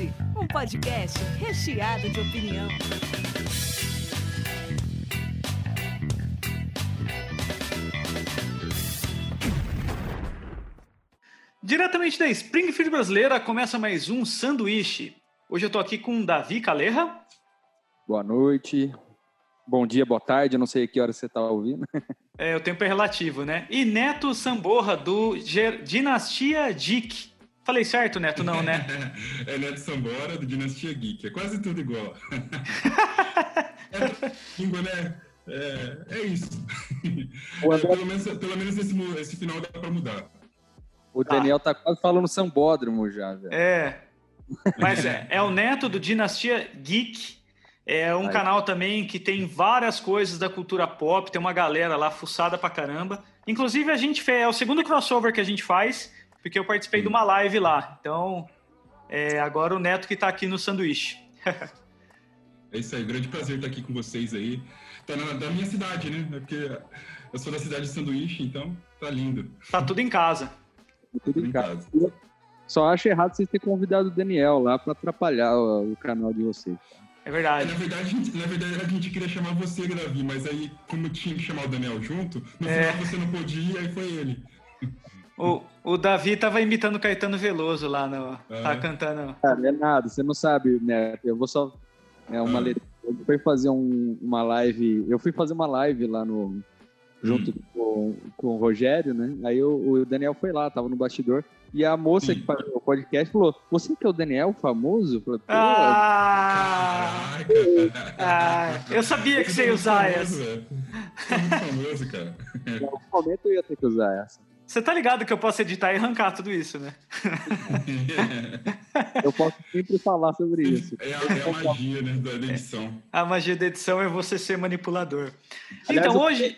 Sanduíche, um podcast recheado de opinião. Diretamente da Springfield brasileira, começa mais um Sanduíche. Hoje eu estou aqui com Davi Calerra. Boa noite. Bom dia, boa tarde, eu não sei que hora você está ouvindo. É, o tempo é relativo, né? E Neto Samborra, do Ger Dinastia Geek. Falei certo, Neto? Não, né? é Neto Samborra, do Dinastia Geek. É quase tudo igual. é língua, né? É, é isso. É, pelo menos, pelo menos esse, esse final dá para mudar. O Daniel ah. tá quase falando sambódromo já, velho. É. Mas é, é o neto do Dinastia Geek. É um Aí. canal também que tem várias coisas da cultura pop, tem uma galera lá fuçada pra caramba. Inclusive, a gente fez, é o segundo crossover que a gente faz, porque eu participei hum. de uma live lá. Então, é, agora o Neto que tá aqui no sanduíche. é isso aí, grande prazer estar aqui com vocês aí. Tá na, da minha cidade, né? Porque eu sou da cidade de Sanduíche, então tá lindo. Tá tudo em casa. tudo em casa. Só acho errado vocês terem convidado o Daniel lá para atrapalhar o, o, canal de vocês. É verdade. Na verdade, na verdade, a gente queria chamar você, Davi, mas aí, como tinha que chamar o Daniel junto, no é. final você não podia, aí foi ele. O, o Davi tava imitando o Caetano Veloso lá, no, ah. tá cantando. Cara, é nada, você não sabe, né? Eu vou só. É uma ah. letra. Eu fui fazer um, uma live. Eu fui fazer uma live lá no. Junto hum. com, com o Rogério, né? Aí o, o Daniel foi lá, tava no bastidor. E a moça que faz o podcast falou: Você que é o Daniel famoso? Eu falei, ah, ah, eu sabia que você ia usar essa. famoso, cara. Em algum momento eu ia ter que usar essa. Você tá ligado que eu posso editar e arrancar tudo isso, né? eu posso sempre falar sobre isso. É a, é a magia né, da edição. A magia da edição é você ser manipulador. Aliás, então, hoje.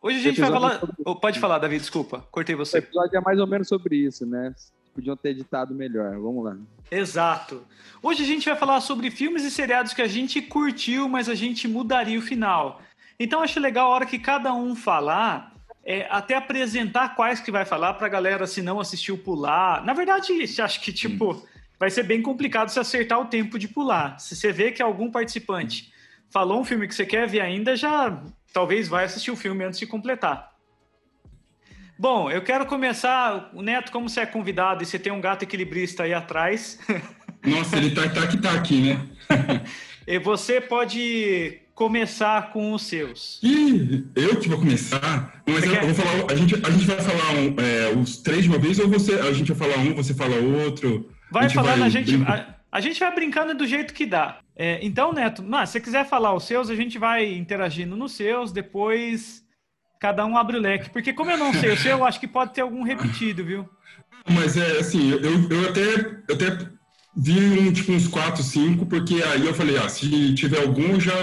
Hoje a gente vai falar. Sobre... Oh, pode falar, Davi, desculpa, cortei você. O episódio é mais ou menos sobre isso, né? Podiam ter editado melhor. Vamos lá. Exato. Hoje a gente vai falar sobre filmes e seriados que a gente curtiu, mas a gente mudaria o final. Então acho legal a hora que cada um falar, é, até apresentar quais que vai falar para a galera, se não assistiu, pular. Na verdade, acho que tipo hum. vai ser bem complicado se acertar o tempo de pular. Se você vê que algum participante falou um filme que você quer ver ainda, já talvez vai assistir o filme antes de completar. Bom, eu quero começar. O Neto, como você é convidado e você tem um gato equilibrista aí atrás. Nossa, ele tá, tá que tá aqui, né? e você pode começar com os seus. Ih, eu que vou começar? Mas eu, eu, vou falar. A gente, a gente vai falar um, é, os três de uma vez ou você, a gente vai falar um, você fala outro? Vai falando, a gente. A, a, gente vai brincando do jeito que dá. É, então, Neto, mas, se você quiser falar os seus, a gente vai interagindo nos seus, depois cada um abre o leque. Porque como eu não sei o seu, eu acho que pode ter algum repetido, viu? Mas é assim, eu, eu, até, eu até vi um, tipo, uns 4, 5, porque aí eu falei, ah, se tiver algum, já,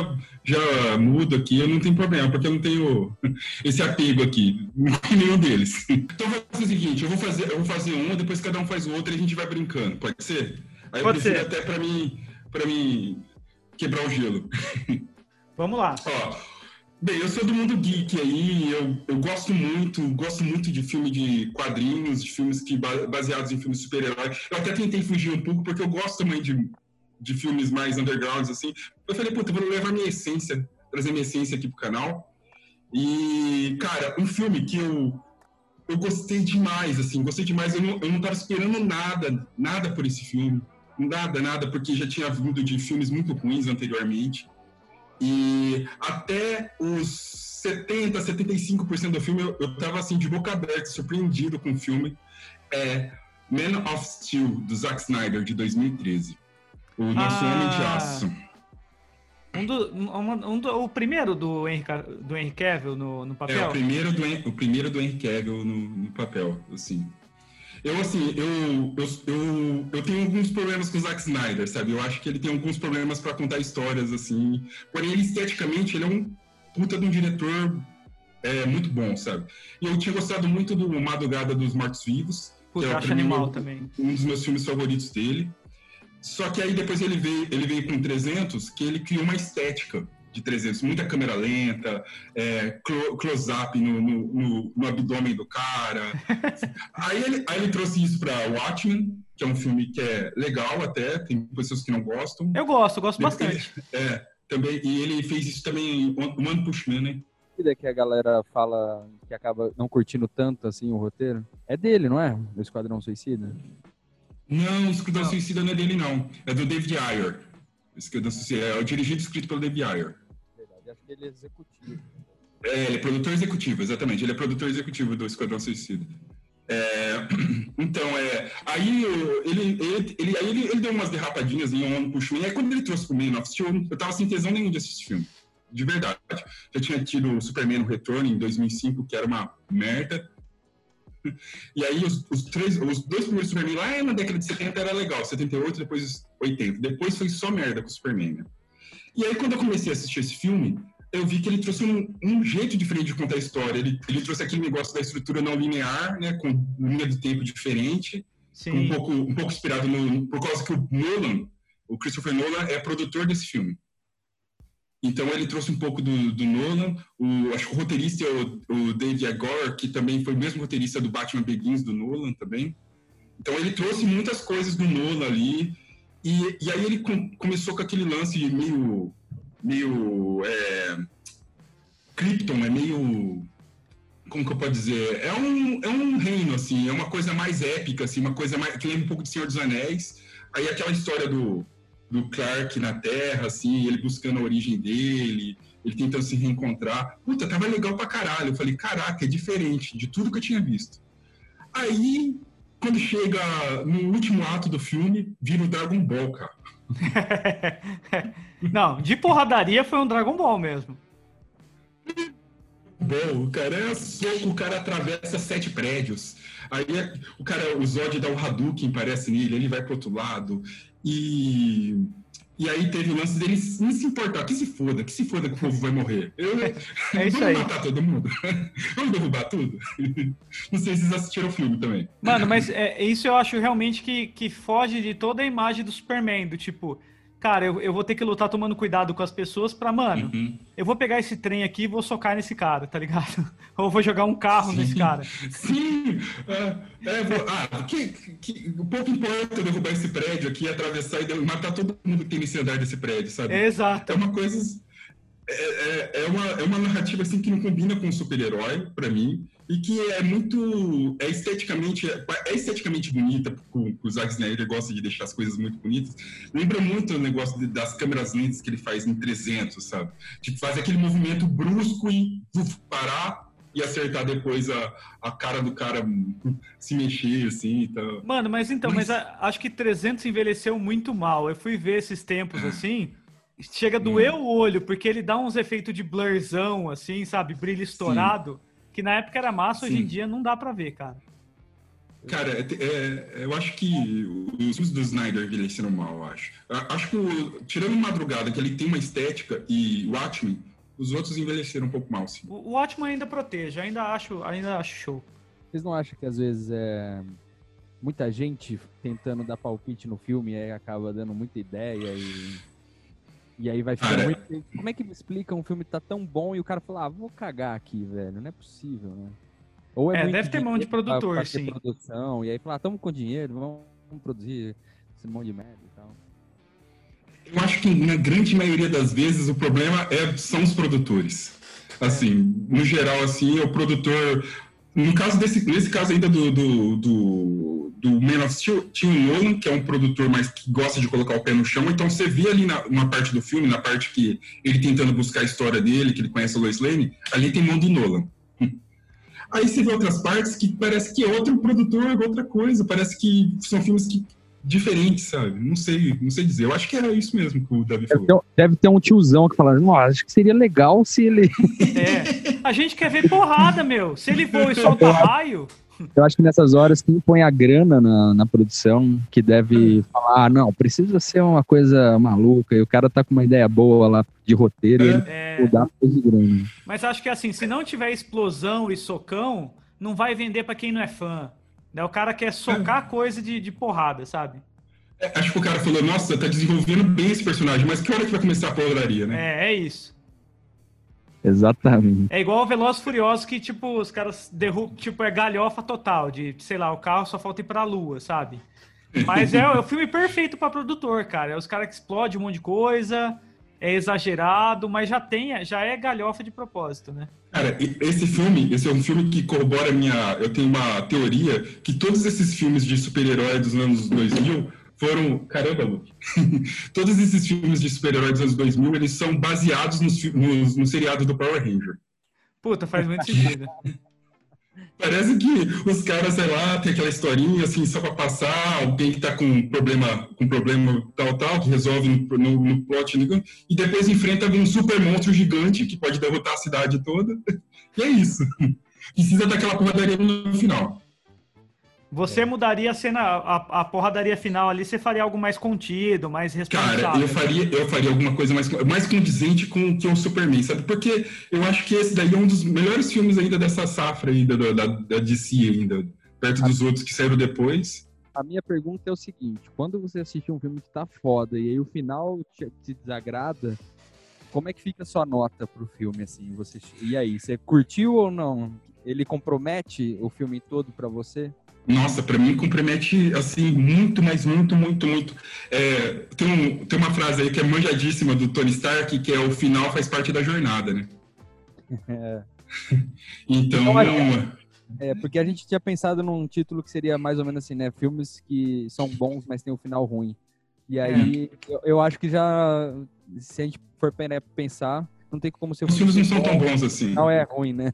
já muda aqui, eu não tenho problema, porque eu não tenho esse apego aqui, nenhum deles. Então vou fazer o seguinte, eu vou fazer, eu vou fazer um, depois cada um faz o outro e a gente vai brincando, pode ser? Aí pode eu ser. até para mim, para mim quebrar o gelo. Vamos lá. Ó, bem, eu sou do mundo geek aí, eu, eu gosto muito, gosto muito de filme de quadrinhos, de filmes que baseados em filmes super-heróis. Eu até tentei fugir um pouco, porque eu gosto também de, de filmes mais undergrounds, assim. Eu falei, puta, vou levar minha essência, trazer minha essência aqui pro canal. E, cara, um filme que eu, eu gostei demais, assim, gostei demais. Eu não, eu não tava esperando nada, nada por esse filme. Nada, nada, porque já tinha vindo de filmes muito ruins anteriormente. E até os 70, 75% do filme eu, eu tava assim de boca aberta, surpreendido com o filme. É Man of Steel, do Zack Snyder, de 2013. O Nosso ah, Homem de Aço. Um do, um, um do, o primeiro do Henry, do Henry Cavill no, no papel? É, o primeiro do, o primeiro do Henry Cavill no, no papel, assim. Eu, assim, eu, eu, eu, eu, tenho alguns problemas com o Zack Snyder, sabe? Eu acho que ele tem alguns problemas para contar histórias, assim. Porém, ele, esteticamente, ele é um puta de um diretor é, muito bom, sabe? E eu tinha gostado muito do Madrugada dos Mortos-Vivos. que é acho animal também. Um dos meus filmes favoritos dele. Só que aí depois ele veio, ele veio com 300, que ele criou uma estética de 300, muita câmera lenta, é, close-up no, no, no, no, abdômen do cara. aí, ele, aí ele trouxe isso para Watchmen, que é um filme que é legal até, tem pessoas que não gostam. Eu gosto, eu gosto bastante. É, também, e ele fez isso também em One Punch Man, né? que a galera fala que acaba não curtindo tanto assim o roteiro é dele, não é? Do Esquadrão Suicida? Não, o Esquadrão não. Suicida não é dele, não. É do David Ayer. Esquadrão Suicida é o dirigido e escrito pelo David Ayer. Verdade, acho que ele é executivo. É, ele é produtor executivo, exatamente. Ele é produtor executivo do Esquadrão Suicida. É, então, é, aí, ele, ele, ele, aí ele, ele deu umas derrapadinhas em um puxo. E aí, quando ele trouxe pro Man of Steel, eu tava sem tesão nenhum de assistir filme. De verdade. Já tinha tido o Superman no Retorno em 2005, que era uma merda. E aí, os, os, três, os dois primeiros Superman lá na década de 70 era legal, 78, depois 80. Depois foi só merda com o Superman, né? E aí, quando eu comecei a assistir esse filme, eu vi que ele trouxe um, um, jeito diferente de contar a história. Ele, ele trouxe aquele negócio da estrutura não linear, né, com linha do tempo diferente, um pouco, um pouco inspirado no, por causa que o Nolan, o Christopher Nolan, é produtor desse filme. Então ele trouxe um pouco do, do Nolan. O, acho que o roteirista é o, o David Agor, que também foi o mesmo roteirista do Batman Begins do Nolan também. Então ele trouxe muitas coisas do Nolan ali. E, e aí ele com, começou com aquele lance meio meio é, Krypton é meio como que eu posso dizer é um, é um reino assim é uma coisa mais épica assim uma coisa mais que lembra um pouco de Senhor dos Anéis aí aquela história do, do Clark na Terra assim ele buscando a origem dele ele tentando se reencontrar puta tava legal pra caralho eu falei caraca é diferente de tudo que eu tinha visto aí quando chega no último ato do filme vira o Dragon Ball cara Não, de porradaria foi um Dragon Ball mesmo. Bom, o cara é soco, o cara atravessa sete prédios. Aí o cara, o Zod dá o Hadouken, parece nele, ele vai pro outro lado. E e aí teve o lance dele não se importar, que se foda, que se foda que o povo vai morrer. Eu, é isso vamos aí. matar todo mundo? vamos derrubar tudo? Não sei se vocês assistiram o filme também. Mano, mas é, isso eu acho realmente que, que foge de toda a imagem do Superman, do tipo, cara, eu, eu vou ter que lutar tomando cuidado com as pessoas pra, mano, uhum. eu vou pegar esse trem aqui e vou socar nesse cara, tá ligado? Ou vou jogar um carro Sim. nesse cara. Sim! É, é, vou, ah, que, que, pouco importa derrubar esse prédio aqui, atravessar e matar todo mundo que tem nesse andar desse prédio, sabe? Exato. É uma coisa... É, é, é, uma, é uma narrativa assim que não combina com o super-herói, para mim e que é muito é esteticamente é esteticamente bonita o, o Zack Snyder gosta de deixar as coisas muito bonitas. Lembra muito o negócio de, das câmeras lentas que ele faz em 300 sabe? Tipo faz aquele movimento brusco e uf, parar e acertar depois a, a cara do cara se mexer assim então mano mas então mas, mas a, acho que 300 envelheceu muito mal. Eu fui ver esses tempos assim chega a doer hum. o olho porque ele dá uns efeitos de blurzão assim sabe? Brilho estourado. Sim que na época era massa, Sim. hoje em dia não dá para ver, cara. Cara, é, é, eu acho que os filmes do Snyder envelheceram mal, eu acho. Eu acho que, tirando Madrugada, que ele tem uma estética, e Watchmen, os outros envelheceram um pouco mal, sim. O, Watchmen ainda protege, ainda acho, ainda acho show. Vocês não acham que às vezes é muita gente tentando dar palpite no filme e aí acaba dando muita ideia e e aí vai ficar muito. Como é que explica um filme que tá tão bom e o cara fala, ah, vou cagar aqui, velho? Não é possível, né? Ou é, é deve ter mão de produtor, pra, pra sim. Produção, e aí falar, ah, tamo com dinheiro, vamos, vamos produzir esse monte de merda e tal. Eu acho que na grande maioria das vezes o problema é, são os produtores. Assim, no geral, assim, o produtor. No caso desse, nesse caso ainda do, do, do do Man of Steel tinha o Nolan, que é um produtor mais que gosta de colocar o pé no chão, então você vê ali na, uma parte do filme, na parte que ele tentando buscar a história dele, que ele conhece a Lois Lane, ali tem mão do Nolan. Aí você vê outras partes que parece que é outro produtor, outra coisa, parece que são filmes que diferentes, sabe? Não sei, não sei dizer. Eu acho que era isso mesmo que o Davi falou. Deve ter, deve ter um tiozão que fala, nossa, acho que seria legal se ele. É. A gente quer ver porrada, meu. Se ele voa e solta raio. Eu acho que nessas horas quem põe a grana na, na produção, que deve falar, ah, não, precisa ser uma coisa maluca, e o cara tá com uma ideia boa lá de roteiro, e ele é... mudar de grana. Mas acho que assim, se não tiver explosão e socão, não vai vender para quem não é fã. Né? O cara quer socar é. coisa de, de porrada, sabe? É, acho que o cara falou, nossa, tá desenvolvendo bem esse personagem, mas que hora que vai começar a porradaria, né? É, é isso. Exatamente. É igual o Velozes Furiosos que, tipo, os caras derrubam, tipo, é galhofa total, de, sei lá, o carro só falta ir pra lua, sabe? Mas é, é o filme perfeito pra produtor, cara. É os caras que explodem um monte de coisa, é exagerado, mas já tem, já é galhofa de propósito, né? Cara, esse filme, esse é um filme que corrobora a minha. Eu tenho uma teoria que todos esses filmes de super-herói dos anos 2000 foram. Caramba, Luke. todos esses filmes de super-herói dos anos 2000 eles são baseados nos, nos, no seriado do Power Ranger. Puta, faz muito sentido. Parece que os caras, sei lá, tem aquela historinha assim, só para passar, alguém que tá com problema, com problema tal, tal, que resolve no, no, no plot, e depois enfrenta um super monstro gigante que pode derrotar a cidade toda. E é isso. Precisa daquela porradaria no final. Você mudaria a cena, a, a porradaria final ali, você faria algo mais contido, mais responsável. Cara, eu faria, eu faria alguma coisa mais, mais condizente com que o Superman, sabe? Porque eu acho que esse daí é um dos melhores filmes ainda dessa safra ainda, da, da, da DC ainda, perto dos outros que saíram depois. A minha pergunta é o seguinte, quando você assiste um filme que tá foda e aí o final te, te desagrada, como é que fica a sua nota pro filme, assim? Você, e aí, você curtiu ou não? Ele compromete o filme todo para você? Nossa, para mim compromete assim muito, mas muito, muito, muito. É, tem, um, tem uma frase aí que é manjadíssima do Tony Stark, que é o final faz parte da jornada, né? É. então, então é, porque a gente tinha pensado num título que seria mais ou menos assim, né? Filmes que são bons, mas tem um final ruim. E aí, é. eu, eu, acho que já, se a gente for pensar, não tem como ser... Os filmes não são tão bons assim. Não é ruim, né?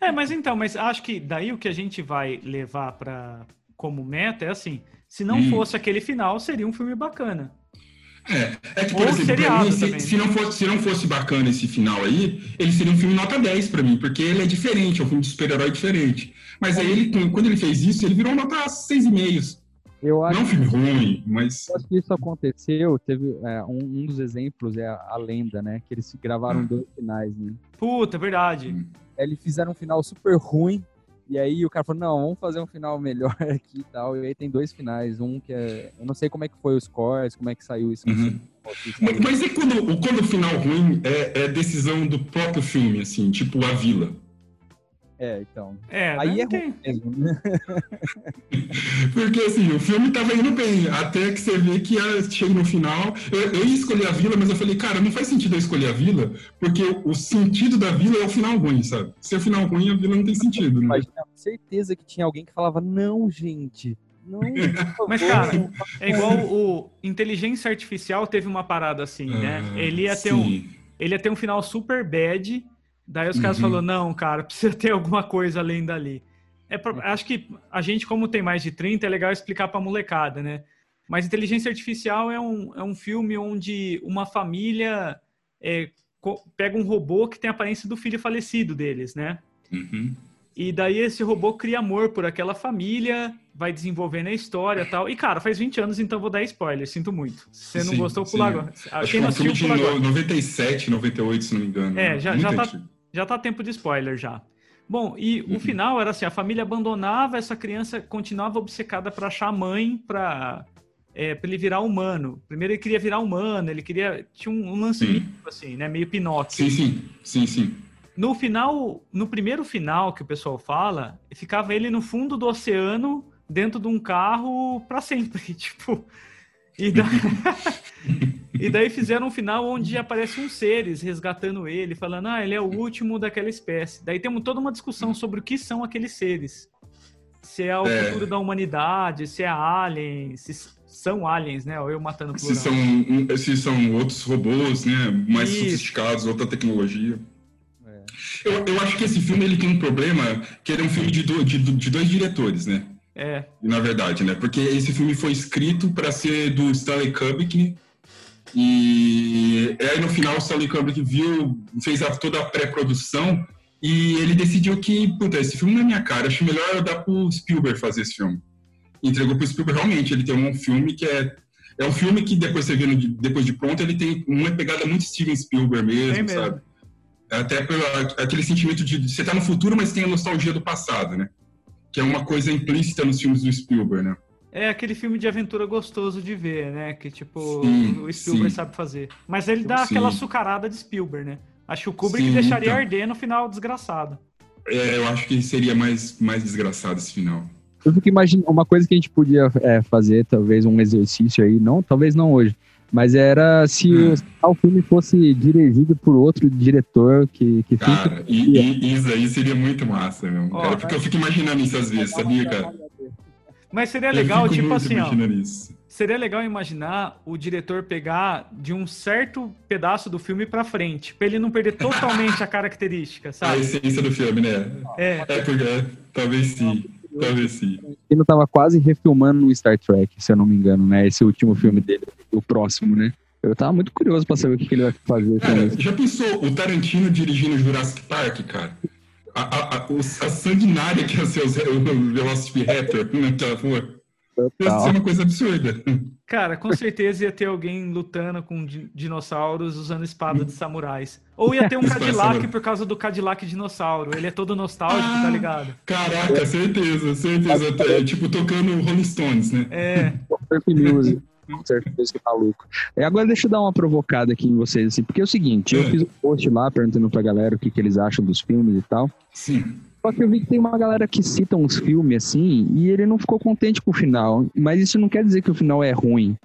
É, mas então, mas acho que daí o que a gente vai levar para como meta é assim, se não hum. fosse aquele final, seria um filme bacana. É, é que, por Ou exemplo, mim, se, se, não fosse, se não fosse bacana esse final aí, ele seria um filme nota 10 para mim, porque ele é diferente, é um filme de super-herói diferente. Mas aí, ele, quando ele fez isso, ele virou nota 6,5. Eu acho não é um filme ruim, mas. Eu acho que isso aconteceu. Teve é, um, um, dos exemplos é a, a, lenda, né? Que eles gravaram hum. dois finais, né? Puta, é verdade. Hum. Eles fizeram um final super ruim. E aí o cara falou, não, vamos fazer um final melhor aqui e tal. E aí tem dois finais. Um que é. Eu não sei como é que foi os scores, como é que saiu isso. Uhum. Mas, mas é quando, quando o final ruim é, é decisão do próprio filme, assim, tipo A Vila. É, então. É, aí é ruim mesmo, né? Porque assim, o filme tava indo bem, até que você vê que chega no final. Eu, eu ia escolher a vila, mas eu falei, cara, não faz sentido eu escolher a vila, porque o sentido da vila é o final ruim, sabe? Se é o final ruim, a vila não tem sentido, né? Mas tinha certeza que tinha alguém que falava, não, gente. Não, Mas, cara, é igual o Inteligência Artificial teve uma parada assim, né? Ah, ele ia ter um. Ele ia ter um final super bad Daí os uhum. caras falaram, não, cara, precisa ter alguma coisa além dali. É pra, uhum. acho que a gente, como tem mais de 30, é legal explicar pra molecada, né? Mas Inteligência Artificial é um, é um filme onde uma família é, pega um robô que tem a aparência do filho falecido deles, né? Uhum. E daí esse robô cria amor por aquela família, vai desenvolvendo a história e tal. E, cara, faz 20 anos, então vou dar spoiler, sinto muito. Se você não sim, gostou, pula agora. Acho Quem que é um filme de 97, 98, se não me engano. É, já, já tá, já tá tempo de spoiler já. Bom, e uhum. o final era assim, a família abandonava, essa criança continuava obcecada para achar a mãe para é, pra ele virar humano. Primeiro ele queria virar humano, ele queria tinha um, um lance mítico, assim, né, meio Pinóquio. Sim, sim. Sim, sim. No final, no primeiro final que o pessoal fala, ficava ele no fundo do oceano, dentro de um carro para sempre, tipo, e, da... e daí fizeram um final onde aparecem uns seres resgatando ele, falando, ah, ele é o último daquela espécie. Daí temos toda uma discussão sobre o que são aqueles seres. Se é o é. futuro da humanidade, se é alien, se são aliens, né? Ou eu matando plural. Se são, se são outros robôs, né? Mais Isso. sofisticados, outra tecnologia. É. Eu, eu acho que esse filme ele tem um problema, que ele é um filme de, do, de, de dois diretores, né? É. Na verdade, né? Porque esse filme foi escrito para ser do Stanley Kubrick e aí no final o Stanley Kubrick viu, fez a, toda a pré-produção e ele decidiu que, puta, esse filme não é minha cara, acho melhor eu dar pro Spielberg fazer esse filme. Entregou pro Spielberg, realmente, ele tem um filme que é é um filme que depois você vê depois de pronto, ele tem uma pegada muito Steven Spielberg mesmo, mesmo. sabe? Até pelo aquele sentimento de você tá no futuro, mas tem a nostalgia do passado, né? Que é uma coisa implícita nos filmes do Spielberg, né? É aquele filme de aventura gostoso de ver, né? Que tipo, sim, o Spielberg sim. sabe fazer. Mas ele dá sim. aquela açucarada de Spielberg, né? Acho que o Kubrick Sim, deixaria então. arder no final desgraçado. É, eu acho que seria mais, mais desgraçado esse final. Eu fico imaginando uma coisa que a gente podia é, fazer, talvez um exercício aí, não, talvez não hoje, mas era se Hum. o, filme fosse dirigido por outro diretor que, que. Cara, e, e isso aí seria muito massa, meu. Ó, cara, porque eu fico imaginando isso às vezes, sabia, cara? Mas seria Eu legal, fico tipo muito assim, ó. Seria legal imaginar o diretor pegar de um certo pedaço do filme pra frente, pra ele não perder totalmente a característica, A sabe? essência do filme, né? É, É porque. é, talvez sim. Ele tava quase refilmando o Star Trek, se eu não me engano, né? Esse último filme dele, o próximo, né? Eu tava muito curioso pra saber o que, que ele vai fazer com Cara, isso. já pensou o Tarantino dirigindo Jurassic Park, cara? A, a, a, a sanguinária que ia ser o, o Velociraptor naquela rua. Ia ser uma coisa absurda. Cara, com certeza ia ter alguém lutando com di- dinossauros usando espada de samurais. Ou ia ter um Cadillac por causa do Cadillac dinossauro. Ele é todo nostálgico, Ah. tá ligado? Caraca, certeza, certeza. É, tipo, tocando Rolling Stones, né? É. Music. Com certeza que maluco. E agora deixa eu dar uma provocada aqui em vocês, assim, porque é o seguinte, eu É. fiz um post lá perguntando pra galera o que, que eles acham dos filmes e tal. Sim. Só que eu vi que tem uma galera que cita uns filmes assim e ele não ficou contente com o final. Mas isso não quer dizer que o final é ruim.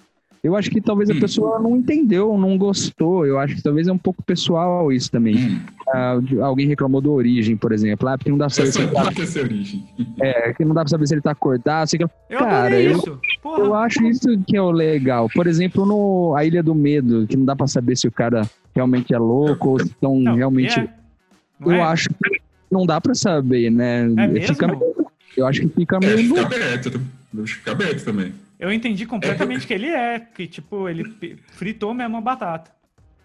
Eu acho que talvez a Hum. pessoa não entendeu, não gostou. Eu acho que talvez é um pouco pessoal isso também. Hum. Ah, alguém reclamou do Origem, por exemplo. Ah, porque não dá pra saber se ele tá, essa origem. é, que não dá pra saber se ele tá acordado. sei que- Eu Cara, eu- isso. Porra. Eu acho isso que é o legal. Por exemplo, no A Ilha do Medo, que não dá pra saber se o cara realmente é louco ou se estão Não, realmente. é. Eu é? acho que não dá pra saber, né? É mesmo? Fica meio- eu acho que fica É, meio. fica no- aberto. Fica aberto também. Eu entendi completamente que ele é, que tipo, ele fritou mesmo a batata.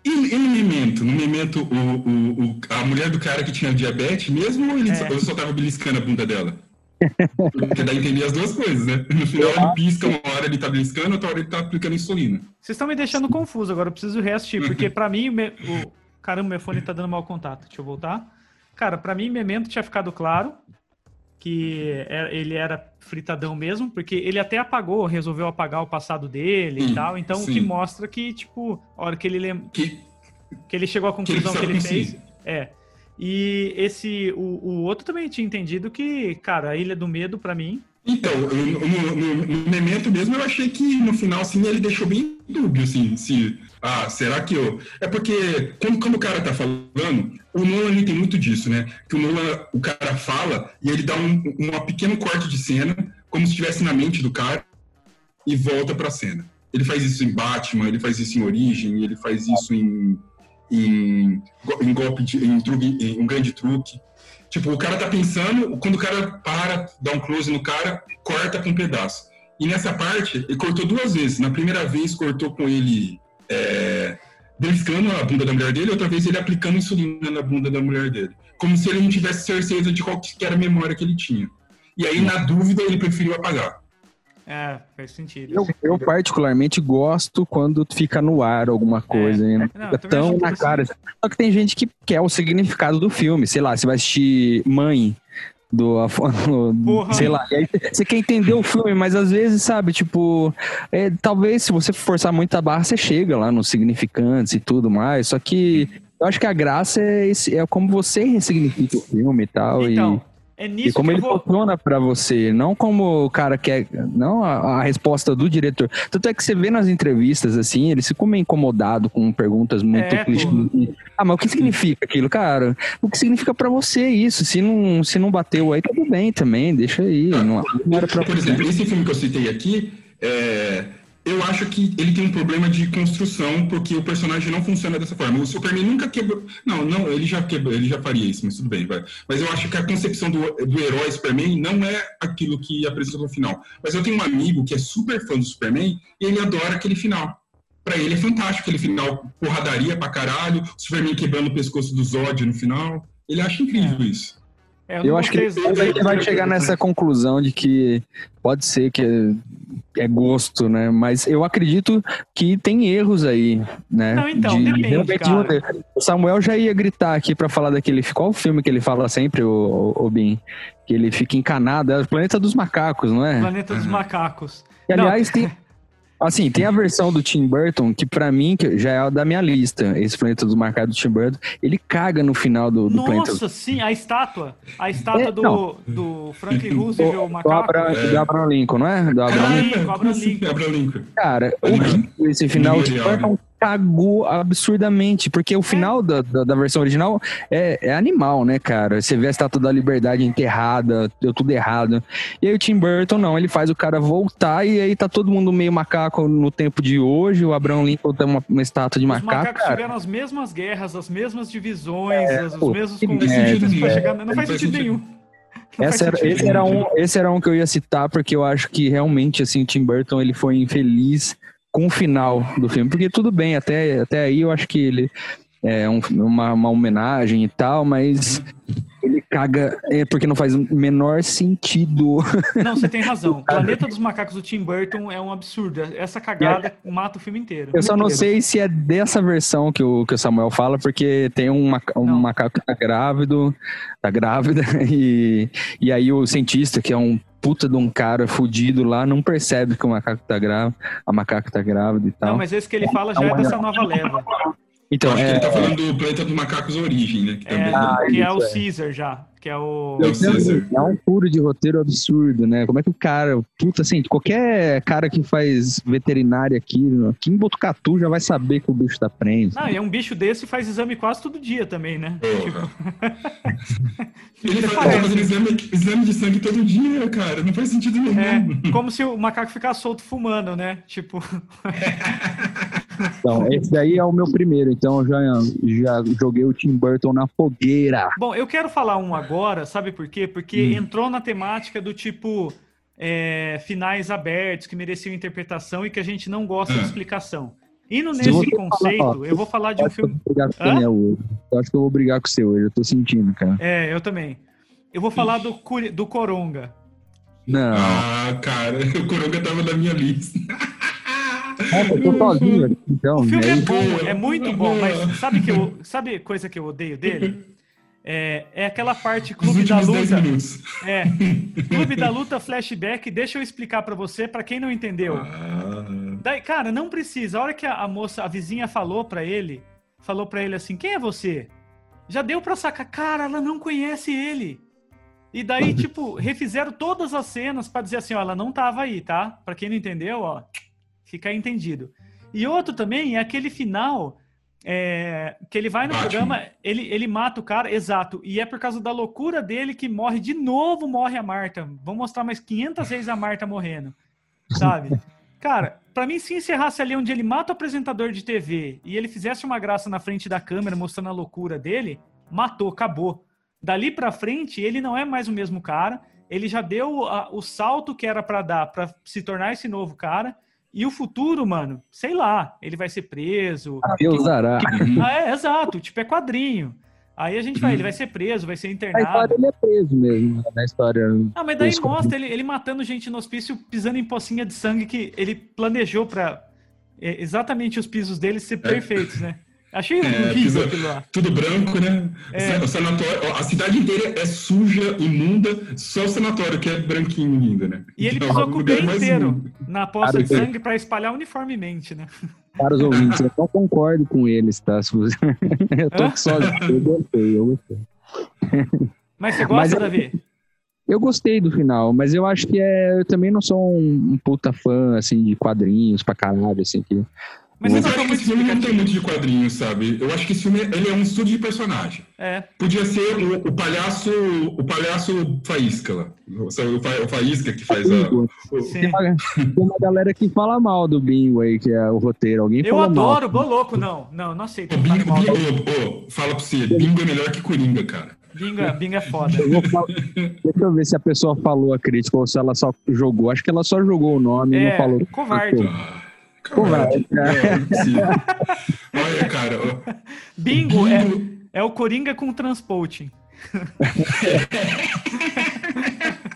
E, e no Memento? No Memento, o, o, o- a mulher do cara que tinha diabetes, mesmo ou ele É. só, ou só tava beliscando a bunda dela? Porque dá a entender as duas coisas, né? No final ele pisca, uma hora ele tá beliscando, outra hora ele tá aplicando insulina. Vocês estão me deixando confuso agora, eu preciso reassistir, porque pra mim, o... caramba, meu fone tá dando mau contato. Deixa eu voltar. Cara, pra mim, Memento tinha ficado claro que é- ele era fritadão mesmo, porque ele até apagou, resolveu apagar o passado dele e Sim, tal. Então, o sim. que mostra que, tipo, a hora que ele, lem... Que, que ele chegou à conclusão que Que ele ele, sabe fez. É. E esse, o, o outro também tinha entendido que, cara, a Ilha do Medo, pra mim, então, no, no- no Memento mesmo, eu achei que no final, assim, ele deixou bem dúbio, assim, se... Ah, será que eu... É porque, quando, quando o cara tá falando, o Nolan tem muito disso, né? Que o Nolan, o cara fala e ele dá um, um pequeno corte de cena, como se estivesse na mente do cara, e volta pra cena. Ele faz isso em Batman, ele faz isso em Origem, ele faz isso em... Em, em golpe de, em, truque, em um grande truque. Tipo, o cara tá pensando, quando o cara para, dá um close no cara, corta com um pedaço. E nessa parte, ele cortou duas vezes. Na primeira vez, cortou com ele é, beliscando a bunda da mulher dele, outra vez ele aplicando insulina na bunda da mulher dele. Como se ele não tivesse certeza de qual que era a memória que ele tinha. E aí, na dúvida, ele preferiu apagar. É, faz sentido. Eu, eu particularmente gosto quando fica no ar alguma coisa, né? não tão na cara. Só que tem gente que quer o significado do filme, sei lá, você vai assistir Mãe do Afonso, sei lá, aí você quer entender o filme, mas às vezes, sabe, tipo, é, talvez se você forçar muito a barra, você chega lá nos significantes e tudo mais, só que eu acho que a graça é, esse, é como você ressignifica o filme e tal, e... Então, é E nisso como que eu ele vou... funciona pra você, não como o cara quer, não a, a resposta do diretor. Tanto é que você vê nas entrevistas assim, ele se meio incomodado com perguntas muito É. Ah, mas o que significa aquilo, cara? O que significa pra você isso? Se não, se não bateu aí, tudo bem também, deixa aí. Não, não era pra Por exemplo, esse filme que eu citei aqui, é, eu acho que ele tem um problema de construção, porque o personagem não funciona dessa forma. O Superman nunca quebrou. Não, não, ele já quebrou, ele já faria isso, mas tudo bem, vai. Mas eu acho que a concepção do, do herói Superman não é aquilo que apresentou no final. Mas eu tenho um amigo que é super fã do Superman e ele adora aquele final. Pra ele é fantástico aquele final, porradaria pra caralho, o Superman quebrando o pescoço do Zod no final. Ele acha incrível isso. É, Eu vou acho que exemplo. ele vai chegar nessa conclusão de que pode ser que é, é gosto, né? Mas eu acredito que tem erros aí, né? Não, então, depende, realmente cara. de- O Samuel já ia gritar aqui pra falar daquele. Qual o filme que ele fala sempre, o, o, o Bin? Que ele fica encanado. É o Planeta dos Macacos, não é? Planeta dos. Macacos. E, aliás, tem, Assim, tem a versão do Tim Burton, que pra mim que já é a da minha lista. Esse Planeta dos Marcados do Tim Burton. Ele caga no final do, do Planeta Nossa, sim, a estátua. A estátua É, do, não. do Franklin Roosevelt, o do, macaco. Do Abraham Lincoln, não é? Do Abraham Lincoln. Abraham Lincoln. Cara, horrível esse final. O Tim Burton cagou absurdamente, porque o final da, da, da versão original é, é animal, né, cara? Você vê a estátua da liberdade enterrada, deu tudo errado. E aí o Tim Burton, não, ele faz o cara voltar e aí tá todo mundo meio macaco no tempo de hoje. O Abraham Lincoln tem uma, uma estátua de Os macaco, macacos cara. tiveram as mesmas guerras, as mesmas divisões, as- os pô, mesmos conflitos pra chegar. Não faz sentido nenhum. Era, esse, era um, esse era um que eu ia citar, porque eu acho que realmente, assim, o Tim Burton, ele foi infeliz com o final do filme. Porque tudo bem, até, até aí eu acho que ele é um- uma, uma homenagem e tal, mas ele caga é, porque não faz o menor sentido. Não, você tem razão. Planeta dos Macacos do Tim Burton é um absurdo. Essa cagada mata o filme inteiro. Eu só não sei se é dessa versão que o, que o Samuel fala, porque tem um, um macaco que tá grávido, tá grávida, e, e aí o cientista, que é um puta de um cara fudido lá, não percebe que o macaco tá grávido, a macaca tá grávida e tal. Não, mas esse que ele fala já é dessa nova leva. Então, Acho que é, ele tá falando do Planeta dos Macacos Origem, né? Que É, também Ah, que é o é. Caesar já. Que é o. É é um furo de roteiro absurdo, né? Como é que o cara, puta assim, qualquer cara que faz veterinária aqui, aqui em Botucatu já vai saber que o bicho tá preso. Ah, e é um bicho desse e faz exame quase todo dia também, né? Tipo, Ele faz, tá exame, exame de sangue todo dia, cara. Não faz sentido nenhum. é, como se o macaco ficasse solto fumando, né? Tipo, Então, esse daí é o meu primeiro, então eu já, já joguei o Tim Burton na fogueira. Bom, eu quero falar um agora, sabe por quê? Porque Hum. entrou na temática do tipo é, finais abertos que mereciam interpretação e que a gente não gosta de Hum. explicação. Indo Se nesse conceito, falar, ó, eu vou falar de Eu um que eu filme. vou brigar com o Hã? Daniel hoje. Eu acho que eu vou brigar com você hoje, eu tô sentindo, cara. É, eu também. Eu vou falar do, do Coronga. Não, Ah, cara, o Coronga tava na minha lista. Nossa, eu tô sozinho aqui, então. O filme né? é bom, é muito bom, mas sabe que eu, sabe coisa que eu odeio dele? É, é aquela parte Clube da últimos 10 Luta. É, Clube da Luta flashback. Deixa eu explicar pra você, pra quem não entendeu. Ah, Daí, cara, não precisa. A hora que a, a moça, a vizinha falou pra ele, falou pra ele assim: "Quem é você?" Já deu pra sacar, cara, ela não conhece ele. E daí, tipo, refizeram todas as cenas pra dizer assim, ó, ela não tava aí, tá? Pra quem não entendeu, ó, fica entendido. E outro também é aquele final é, que ele vai no programa, ele, ele mata o cara, exato, e é por causa da loucura dele que morre de novo, morre a Marta. Vão mostrar mais 500 vezes a Marta morrendo, sabe? Cara, pra mim, se encerrasse ali onde ele mata o apresentador de TV e ele fizesse uma graça na frente da câmera mostrando a loucura dele, matou, acabou. Dali pra frente, ele não é mais o mesmo cara, ele já deu a- o salto que era pra dar pra se tornar esse novo cara. E o futuro, mano, sei lá, ele vai ser preso. Dará. uhum. Ah, é, exato, tipo, é quadrinho. Aí a gente vai, ele vai ser preso, vai ser Na internado. história ele é preso mesmo, né? na história. Ah, mas daí mostra ele, ele matando gente no hospício, pisando em pocinha de sangue que ele planejou pra é, exatamente os pisos dele ser perfeitos, né? Achei É, horrível aquilo lá. Tudo branco, né? É. O sanatório, ó, a cidade inteira é suja, imunda, só o sanatório que é branquinho ainda, né? E ele Então, pisou é com o pé inteiro na poça de sangue pra espalhar uniformemente, né? Para os ouvintes, eu não concordo com eles, tá? Eu tô sozinho, eu gostei, eu gostei. Mas você Mas gosta, eu- Davi? Eu gostei do final, mas eu acho que é. Eu também não sou um, um puta fã, assim, de quadrinhos pra caralho, assim, que. Mas eu acho que esse filme não tem muito de quadrinhos, sabe? Eu acho que esse filme ele é um estudo de personagem. É, Podia ser o, o palhaço, o palhaço Faísca lá. Sabe, O, Fa- o Faísca que faz a. O-. Tem, uma, tem uma galera que fala mal do Bingo aí, que é o roteiro. Alguém Eu falou mal. adoro, louco, não. Não, não aceito. o Bingo, mal. Bingo, ô, ô, fala pra você, Bingo é melhor que Coringa, cara. Binga, binga é foda. Eu vou falar- Deixa eu ver se a pessoa falou a crítica ou se ela só jogou. Acho que ela só jogou o nome e não É, falou. covarde. Covarde. Não, não é. Olha, cara, ó, Bingo é, é o Coringa com transporting.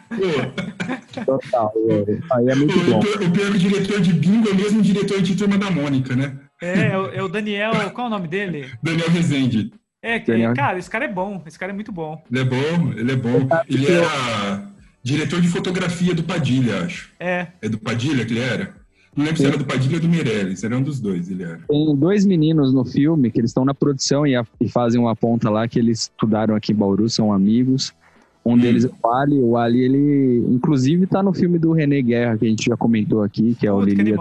pô, Total, velho. Aí é muito o, bom. o pior é diretor de Bingo é o mesmo diretor de Turma da Mônica, né? É, é o, é o Daniel, qual é o nome dele? Daniel Rezende. É, que- Daniel. cara, esse cara é bom, esse cara é muito bom. Ele é bom, ele é bom. Ele era diretor de fotografia do Padilha, acho. É, É do Padilha que ele era? Não lembro se era do Padilha ou do Meirelles, era um dos dois, ele era. Tem dois meninos no filme que eles estão na produção e, a, e, fazem uma ponta lá que eles estudaram aqui em Bauru, são amigos. Um hum. deles é o Ali. O Ali, ele, inclusive, tá no filme do René Guerra, que a gente já comentou aqui, que é o Lilia.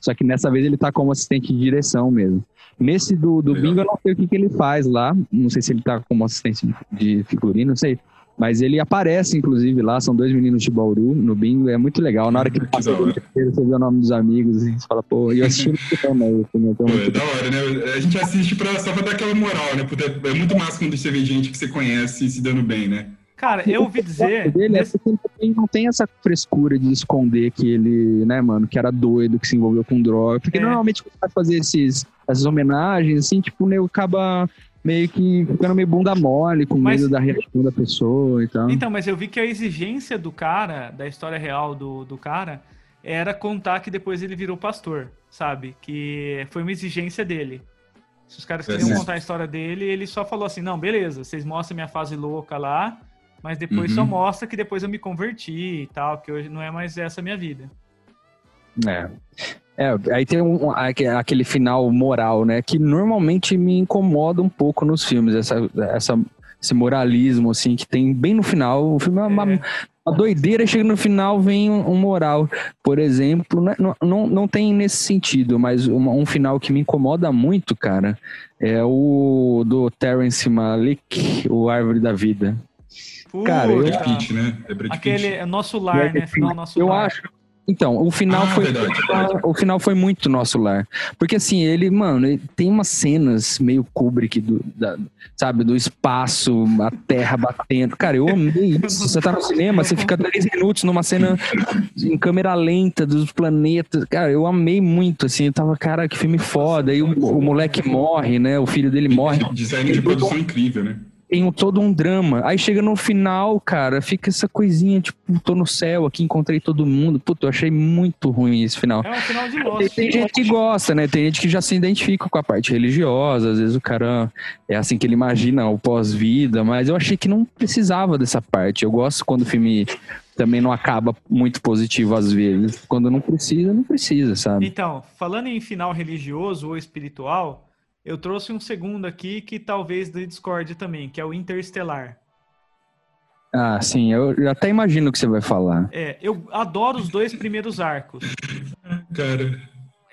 Só que nessa vez ele tá como assistente de direção mesmo. Nesse do, do Bingo, eu não sei o que, que ele faz lá. Não sei se ele tá como assistente de figurino, não sei. Mas ele aparece, inclusive, lá. São dois meninos de Bauru no bingo. É muito legal. Na hora que ele passa você vê o nome dos amigos e você fala, pô, eu assisti no também. Assim, então, é da hora, né? A gente assiste pra, só pra dar aquela moral, né? Porque é muito massa quando você vê gente que você conhece se dando bem, né? Cara, eu ouvi dizer. Dele é ele não tem essa frescura de esconder que ele, né, mano, que era doido, que se envolveu com droga. Porque é. normalmente quando vai fazer esses, essas homenagens, assim, tipo, o nego acaba meio que ficando meio bunda mole, com mas, medo da reação da pessoa e tal. Então, mas eu vi que a exigência do cara, da história real do, do cara, era contar que depois ele virou pastor, sabe? Que foi uma exigência dele. Se os caras queriam é. contar a história dele, ele só falou assim: não, beleza, vocês mostram minha fase louca lá, mas depois uhum. só mostra que depois eu me converti e tal, que hoje não é mais essa a minha vida. É. É, aí tem um, aquele final moral, né? Que normalmente me incomoda um pouco nos filmes, essa, essa, esse moralismo, assim, que tem bem no final. O filme é uma, é. uma doideira, chega no final, vem um, um moral. Por exemplo, né? não, não, não tem nesse sentido, mas uma, um final que me incomoda muito, cara, é o do Terence Malick, O Árvore da Vida. Cara, eu... Brad Pitt, né? É Brad Aquele é nosso lar, é, né? Final nosso eu lar. acho. Então, o final ah, foi verdade, verdade. o final foi muito nosso lar. Porque assim, ele, mano, ele tem umas cenas meio Kubrick do, da, sabe, do espaço, a terra batendo. Cara, eu amei isso. Você tá no cinema, você fica 10 minutos numa cena em câmera lenta dos planetas. Cara, eu amei muito assim, eu tava, cara, que filme foda. Aí o, o moleque morre, né? O filho dele morre. Design de produção incrível, né? Tem todo um drama. Aí chega no final, cara, fica essa coisinha, tipo, tô no céu aqui, encontrei todo mundo. Puta, eu achei muito ruim esse final. É um final de Lost. Tem, tem gente que gosta, né? Tem gente que já se identifica com a parte religiosa. Às vezes o cara é assim que ele imagina o pós-vida, mas eu achei que não precisava dessa parte. Eu gosto quando o filme também não acaba muito positivo às vezes. Quando não precisa, não precisa, sabe? Então, falando em final religioso ou espiritual, eu trouxe um segundo aqui que talvez do Discord também, que é o Interestelar. Ah, sim, eu até imagino o que você vai falar. É, eu adoro os dois primeiros arcos. Cara.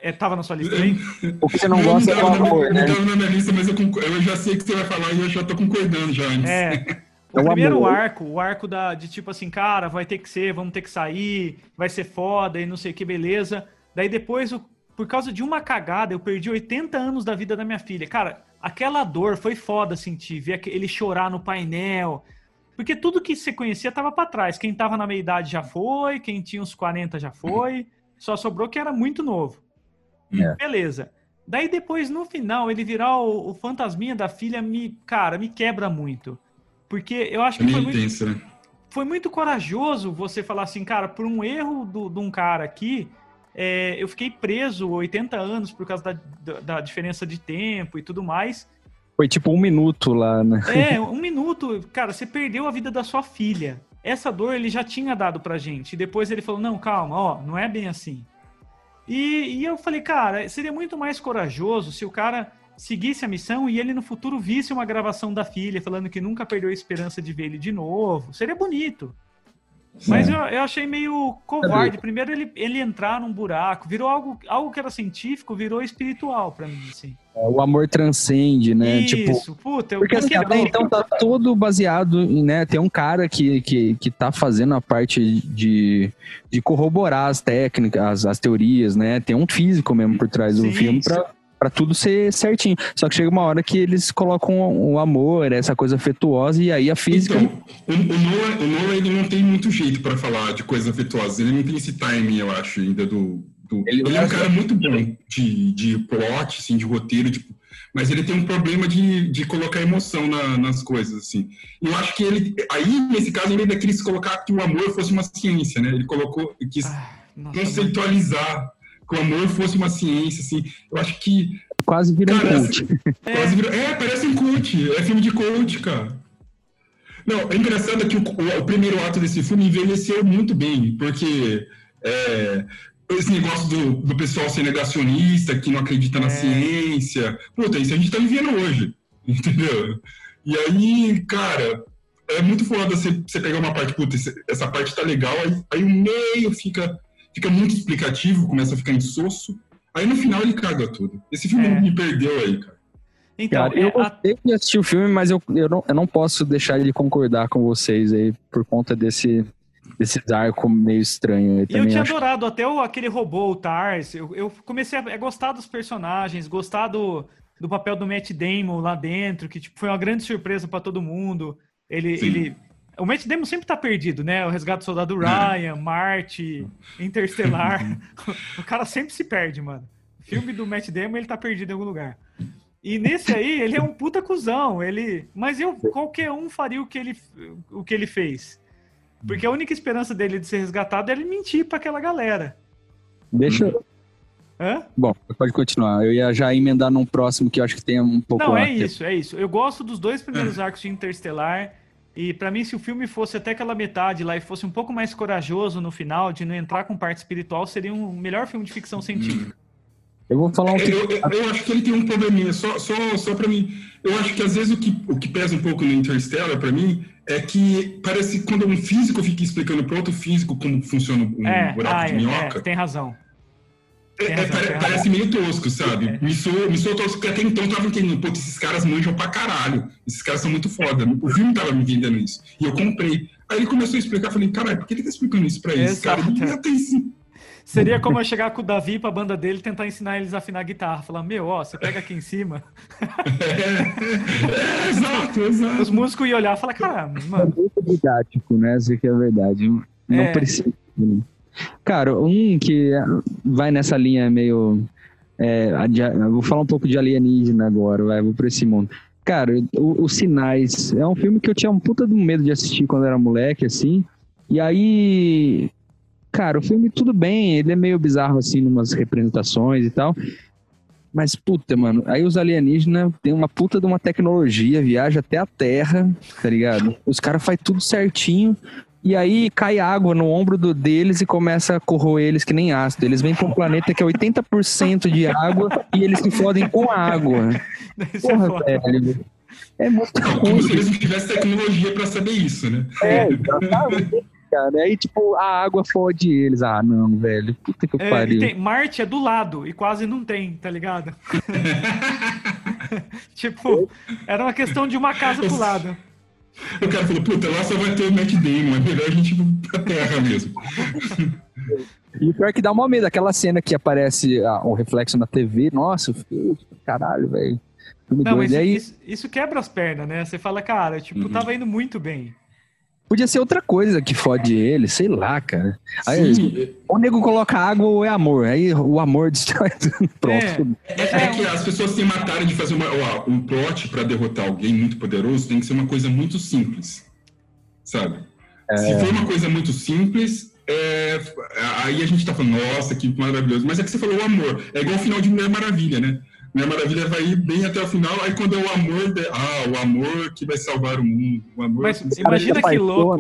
É, tava na sua lista aí? O que você não gosta é o amor, né? Não tava na minha lista, mas eu, eu já sei o que você vai falar e eu já tô concordando já antes. É. O, é o primeiro amor. arco, o arco da, de tipo assim, cara, vai ter que ser, vamos ter que sair, vai ser foda e não sei o que, beleza. Daí depois o por causa de uma cagada, eu perdi 80 anos da vida da minha filha. Cara, aquela dor foi foda sentir, ver ele chorar no painel. Porque tudo que você conhecia tava para trás. Quem tava na meia idade já foi, quem tinha uns 40 já foi. Só sobrou que era muito novo. É. Beleza. Daí depois, no final, ele virar o, o, fantasminha da filha, me, cara, me quebra muito. Porque eu acho que foi muito, intenso, né? foi muito corajoso você falar assim, cara, por um erro de um cara aqui, é, eu fiquei preso 80 anos por causa da, da, da, diferença de tempo e tudo mais. Foi tipo um minuto lá, né? É, um minuto. Cara, você perdeu a vida da sua filha. Essa dor ele já tinha dado pra gente. E depois ele falou: não, calma, ó, não é bem assim. E, e eu falei, cara, seria muito mais corajoso se o cara seguisse a missão e ele no futuro visse uma gravação da filha falando que nunca perdeu a esperança de ver ele de novo. Seria bonito. Mas eu, eu, achei meio covarde. Primeiro ele, ele entrar num buraco, virou algo, algo que era científico, virou espiritual para mim, assim. É, o amor transcende, né? Tipo, Isso, tipo, puta, eu Porque assim, até então tá todo baseado em, né? Tem um cara que, que, que tá fazendo a parte de, de corroborar as técnicas, as, as teorias, né? Tem um físico mesmo por trás do filme para para tudo ser certinho. Só que chega uma hora que eles colocam o amor, essa coisa afetuosa, e aí a física. Então, o, o, Noah, o Noah ele não tem muito jeito para falar de coisas afetuosas. Ele não tem esse timing, eu acho, ainda do. do... Ele, ele, é um cara muito bom de, de plot, assim, de roteiro, tipo, mas ele tem um problema de, de colocar emoção na, nas coisas, assim. E eu acho que ele. Aí, nesse caso, ele ainda quis colocar que o amor fosse uma ciência, né? Ele colocou. quis ah, conceitualizar que o amor fosse uma ciência, assim. Eu acho que. Quase vira cara, um cult. Quase vira, é, parece um cult. É filme de cult, cara. Não, é engraçado que o, o, o primeiro ato desse filme envelheceu muito bem, porque é, esse negócio do, do pessoal ser negacionista, que não acredita na É. ciência. Puta, isso a gente tá vivendo hoje, entendeu? E aí, cara, é muito foda você, você pegar uma parte, puta, essa parte tá legal, aí, aí o meio fica, fica muito explicativo, começa a ficar insosso. Aí no final ele caga tudo. Esse filme É. me perdeu aí, cara. Então, Cara, é, eu a- gostei de assistir o filme, mas eu, eu, não, eu não posso deixar de concordar com vocês aí por conta desse, desse arco meio estranho. aí E eu também tinha acho. adorado até o, aquele robô, o Tars. Eu, eu comecei a, a gostar dos personagens, gostar do, do papel do Matt Damon lá dentro, que tipo, foi uma grande surpresa pra todo mundo. Ele, Sim. ele, o Matt Damon sempre tá perdido, né? O Resgate do Soldado Ryan, Marte, Interstellar. o cara sempre se perde, mano. O filme do Matt Damon, ele tá perdido em algum lugar. E nesse aí, ele é um puta cuzão. Ele... Mas eu, qualquer um faria o que ele, o que ele fez. Porque a única esperança dele de ser resgatado é ele mentir pra aquela galera. Deixa eu- Hã? Bom, pode continuar. Eu ia já emendar num próximo que eu acho que tem um pouco. Não, é isso, é isso. Eu gosto dos dois primeiros arcos de Interstellar. E pra mim, se o filme fosse até aquela metade lá e fosse um pouco mais corajoso no final, de não entrar com parte espiritual, seria um melhor filme de ficção científica. Eu vou falar um que. Eu, eu- eu acho que ele tem um probleminha, só, só, só pra mim. Eu acho que às vezes o que, o que pesa um pouco no Interstellar, pra mim, é que parece que quando um físico fica explicando para outro físico como funciona um é, buraco ah, de é, minhoca, é, tem razão. É- é, parece meio tosco, sabe? É. Me soou, me soou tosco, porque até então eu tava entendendo, pô, esses caras manjam pra caralho, esses caras são muito foda. O filme tava me vendendo isso. E eu comprei. Aí ele começou a explicar, eu falei, caralho, por que ele tá explicando isso pra eles? Cara, ele já tem sim. Seria como eu chegar com o Davi pra banda dele e tentar ensinar eles a afinar a guitarra. Falar, meu, ó, você pega aqui em cima. É, exato, exato. Os músicos iam olhar e falar, caramba, É mano. muito didático, né? Isso aqui é a verdade. Não É. precisa. né? Cara, um que vai nessa linha meio. é, de- vou falar um pouco de alienígena agora, vai, vou pra esse mundo. Cara, Os Sinais é um filme que eu tinha um puta do medo de assistir quando era moleque, assim. E aí. Cara, o filme tudo bem, ele é meio bizarro, assim, numas representações e tal. Mas, puta, mano, aí os alienígenas têm uma puta de uma tecnologia, viaja até a Terra, tá ligado? Os caras fazem tudo certinho. E aí cai água no ombro do, deles e começa a corroer eles que nem ácido. Eles vêm pra um planeta que é 80% de água e eles se fodem com a água. Isso é Porra, foda. velho. É muito como se ruim. eles não tivessem tecnologia pra saber isso, né? É, exatamente, cara. Aí, tipo, a água fode eles. Ah, não, velho. Puta que É, pariu. tem- Marte é do lado e quase não tem, tá ligado? tipo, era uma questão de uma casa pro lado. O cara falou, puta, lá só vai ter o Matt Damon, é melhor a gente ir pra terra mesmo. E o pior é que dá uma medo. Aquela cena que aparece ah, um reflexo na TV. Nossa, fiquei, caralho, velho. Não, E aí, isso, isso quebra as pernas, né? Você fala, cara, tipo, Uhum. tava indo muito bem. Podia ser outra coisa que fode ele, sei lá, cara. Aí, Sim, Ou o nego coloca água ou é amor. Aí o amor destrói tudo. Pronto. é, é que as pessoas têm uma de fazer uma, ó, um plot pra derrotar alguém muito poderoso, tem que ser uma coisa muito simples, sabe? Se for uma coisa muito simples, é, aí a gente tá falando, nossa, que maravilhoso. Mas é que você falou o amor. É igual o final de Mulher Maravilha, né? Mulher Maravilha vai ir bem até o final, aí quando é o amor, de- ah, o amor que vai salvar o mundo. O amor Mas que- imagina que louco.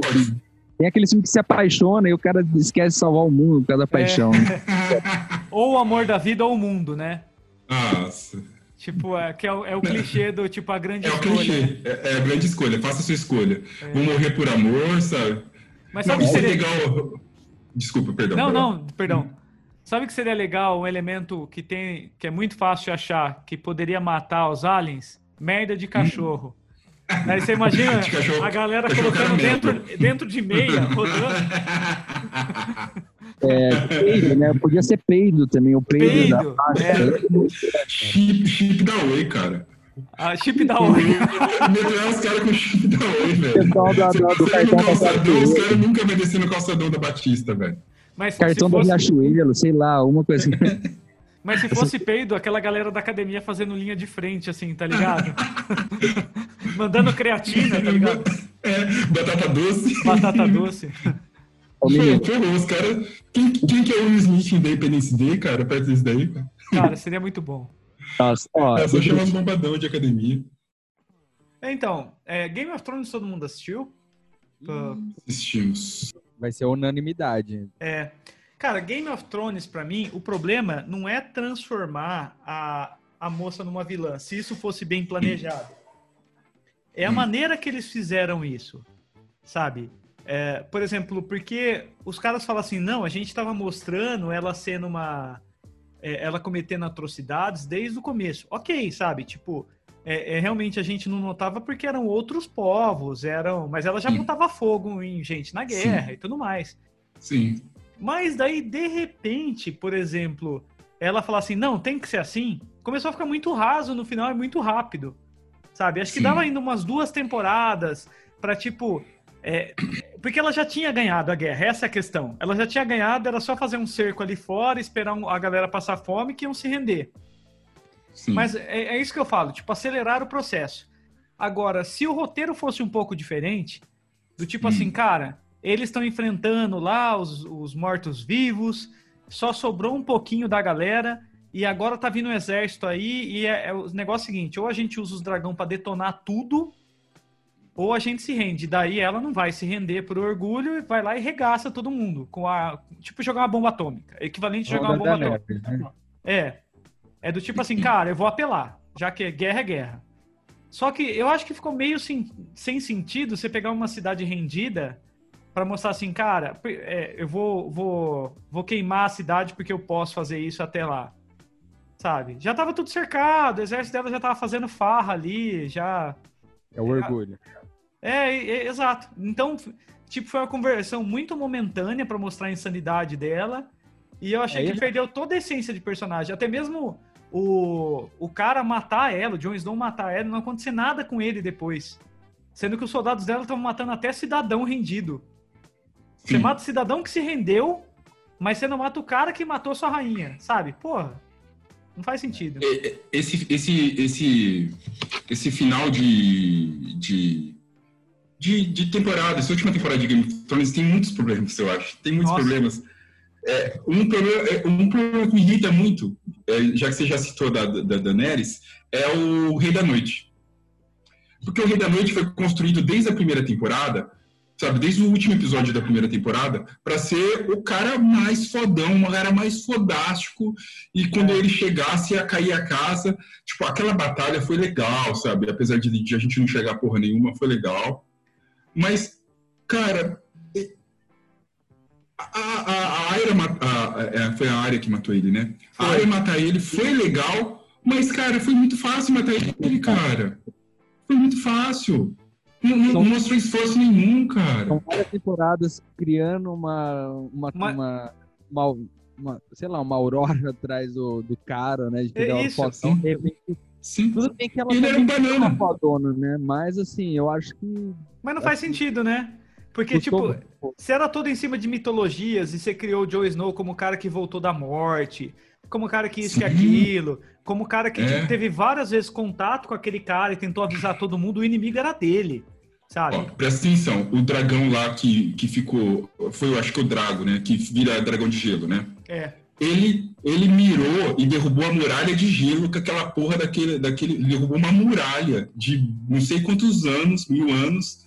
Tem aquele filme que se apaixona e o cara esquece de salvar o mundo por causa da paixão. Ou o amor da vida ou o mundo, né? Nossa. Tipo, é, que é, o, é o clichê do tipo a grande É o escolha. né? clichê. É, é a grande escolha. Faça a sua escolha. Vou morrer por amor, sabe? Mas Não, sabe o que é seria. legal. Desculpa, perdão. Não, lá. não, perdão. Sabe que seria legal um elemento que tem que é muito fácil de achar, que poderia matar os aliens? Merda de cachorro. Aí você imagina cachorro- a galera cachorro colocando dentro, dentro de meia, rodando. É, peido, né? Podia ser peido também. O peido, Peido, da faixa. chip, chip da Oi, cara. A chip da Oi. Meter os caras com chip da Oi, velho. Pessoal da- Se da- do você cartão no da calçadão, os caras nunca vai descer no calçadão da Batista, velho. Mas Cartão se do fosse, Riachuelo, sei lá, uma coisa assim. mas se fosse peido, aquela galera da academia fazendo linha de frente, assim, tá ligado? Mandando creatina, tá ligado? É, batata doce. Batata doce. Os caras. Quem, quem que é o Will Smith em Independence Day, cara? Perto desse daí, cara. Cara, seria muito bom. nossa, ó, É só chamar os bombadão de academia. Então, é, Game of Thrones todo mundo assistiu? Pô, Assistimos. Vai ser unanimidade. É. Cara, Game of Thrones, pra mim, o problema não é transformar a, a moça numa vilã, se isso fosse bem planejado. É a maneira que eles fizeram isso, sabe? É, por exemplo, porque os caras falam assim, não, a gente estava mostrando ela sendo uma... é, ela cometendo atrocidades desde o começo. Ok, sabe? Tipo, é, é, realmente a gente não notava porque eram outros povos, eram, mas ela já Sim. botava fogo em gente na guerra e tudo mais. Sim. Mas daí, de repente, por exemplo, ela fala assim, não, tem que ser assim, começou a ficar muito raso no final, é muito rápido, sabe? Acho que Sim. dava ainda umas duas temporadas pra, tipo... é, porque ela já tinha ganhado a guerra, essa é a questão. Ela já tinha ganhado, era só fazer um cerco ali fora, esperar a galera passar fome que iam se render. Sim. Mas é, é isso que eu falo, tipo, acelerar o processo. Agora, se o roteiro fosse um pouco diferente, do tipo Hum. assim, cara, eles estão enfrentando lá os, os mortos-vivos, só sobrou um pouquinho da galera, e agora tá vindo um exército aí, e é, é o negócio seguinte, ou a gente usa os dragão pra detonar tudo, ou a gente se rende. Daí ela não vai se render por orgulho e vai lá e regaça todo mundo. com a Tipo jogar uma bomba atômica. Equivalente a jogar uma bomba atômica. né? É. É do tipo assim, cara, eu vou apelar, já que guerra é guerra. Só que eu acho que ficou meio sem, sem sentido você pegar uma cidade rendida pra mostrar assim, cara, é, eu vou, vou, vou queimar a cidade porque eu posso fazer isso até lá. Sabe? Já tava tudo cercado, o exército dela já tava fazendo farra ali, já. É o orgulho. É, é, é, exato. Então, tipo, foi uma conversão muito momentânea pra mostrar a insanidade dela. E eu achei Aí que perdeu toda a essência de personagem. Até mesmo o, o cara matar ela, o Jon Snow matar ela, não acontecer nada com ele depois. Sendo que os soldados dela estavam matando até cidadão rendido. Você Sim. mata o cidadão que se rendeu, mas você não mata o cara que matou sua rainha, sabe? Porra, não faz sentido. É, esse, esse, esse, esse final de, de, de, de temporada, essa última temporada de Game of Thrones tem muitos problemas, eu acho. Tem muitos Nossa. problemas. É, um, problema, é, um problema que me irrita muito, é, já que você já citou da, da Daenerys, é o Rei da Noite. Porque o Rei da Noite foi construído desde a primeira temporada, sabe, desde o último episódio da primeira temporada, para ser o cara mais fodão, o cara mais fodástico, e quando ele chegasse ia cair a casa. Tipo, aquela batalha foi legal, sabe? Apesar de, de a gente não chegar porra nenhuma, foi legal. Mas, cara. A, a, a A- a- é, foi a área que matou ele, né? A Foi. Arya matar ele foi legal, mas, cara, foi muito fácil matar ele, cara. Foi muito fácil. Não, não São- mostrou esforço nenhum, cara. São várias temporadas criando uma, uma, Uma- uma, uma, uma- sei lá, uma aurora atrás do, do cara, né? De pegar isso, o fotão. sim. De repente, Sim. tudo bem que ela Ele era um é uma banana. fodona, né? Mas assim, eu acho que. Mas não faz sentido, né? Porque, tipo, se era tudo em cima de mitologias e você criou o Jon Snow como o cara que voltou da morte, como o cara que isso e aquilo, como o cara que É. tipo, teve várias vezes contato com aquele cara e tentou avisar todo mundo, o inimigo era dele, sabe? Ó, presta atenção, o dragão lá que, que ficou. Foi, eu acho que o Drago, né? Que vira dragão de gelo, né? É. Ele, ele mirou e derrubou a muralha de gelo com aquela porra daquele. daquele ele derrubou uma muralha de não sei quantos anos, mil anos,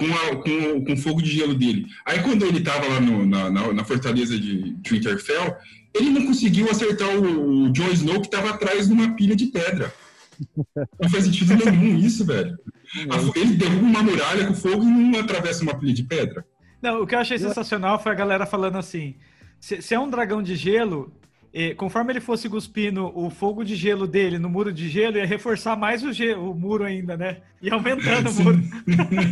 com, a, com, com o fogo de gelo dele. Aí quando ele tava lá no- na, na, na fortaleza de, de Winterfell, ele não conseguiu acertar o, o Jon Snow que tava atrás de uma pilha de pedra. Não faz sentido nenhum isso, velho. A Ele derruba uma muralha com fogo e não atravessa uma pilha de pedra. Não, o que eu achei sensacional foi a galera falando assim: se, se é um dragão de gelo, eh, conforme ele fosse cuspindo o fogo de gelo dele no muro de gelo, ia reforçar mais o, ge- o muro ainda, né? E aumentando o Sim. muro.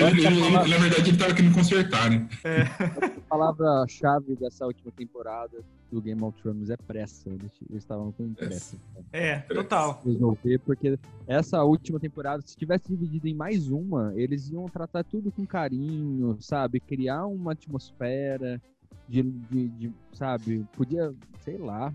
Ele- ele- ele- na verdade, ele tava querendo consertar, né? A palavra-chave dessa última temporada do Game of Thrones é pressa. Eles eles estavam com pressa. É, total. resolver, porque essa última temporada, se tivesse dividido em mais uma, eles iam tratar tudo com carinho, sabe? Criar uma atmosfera de, de, de, sabe? Podia, sei lá.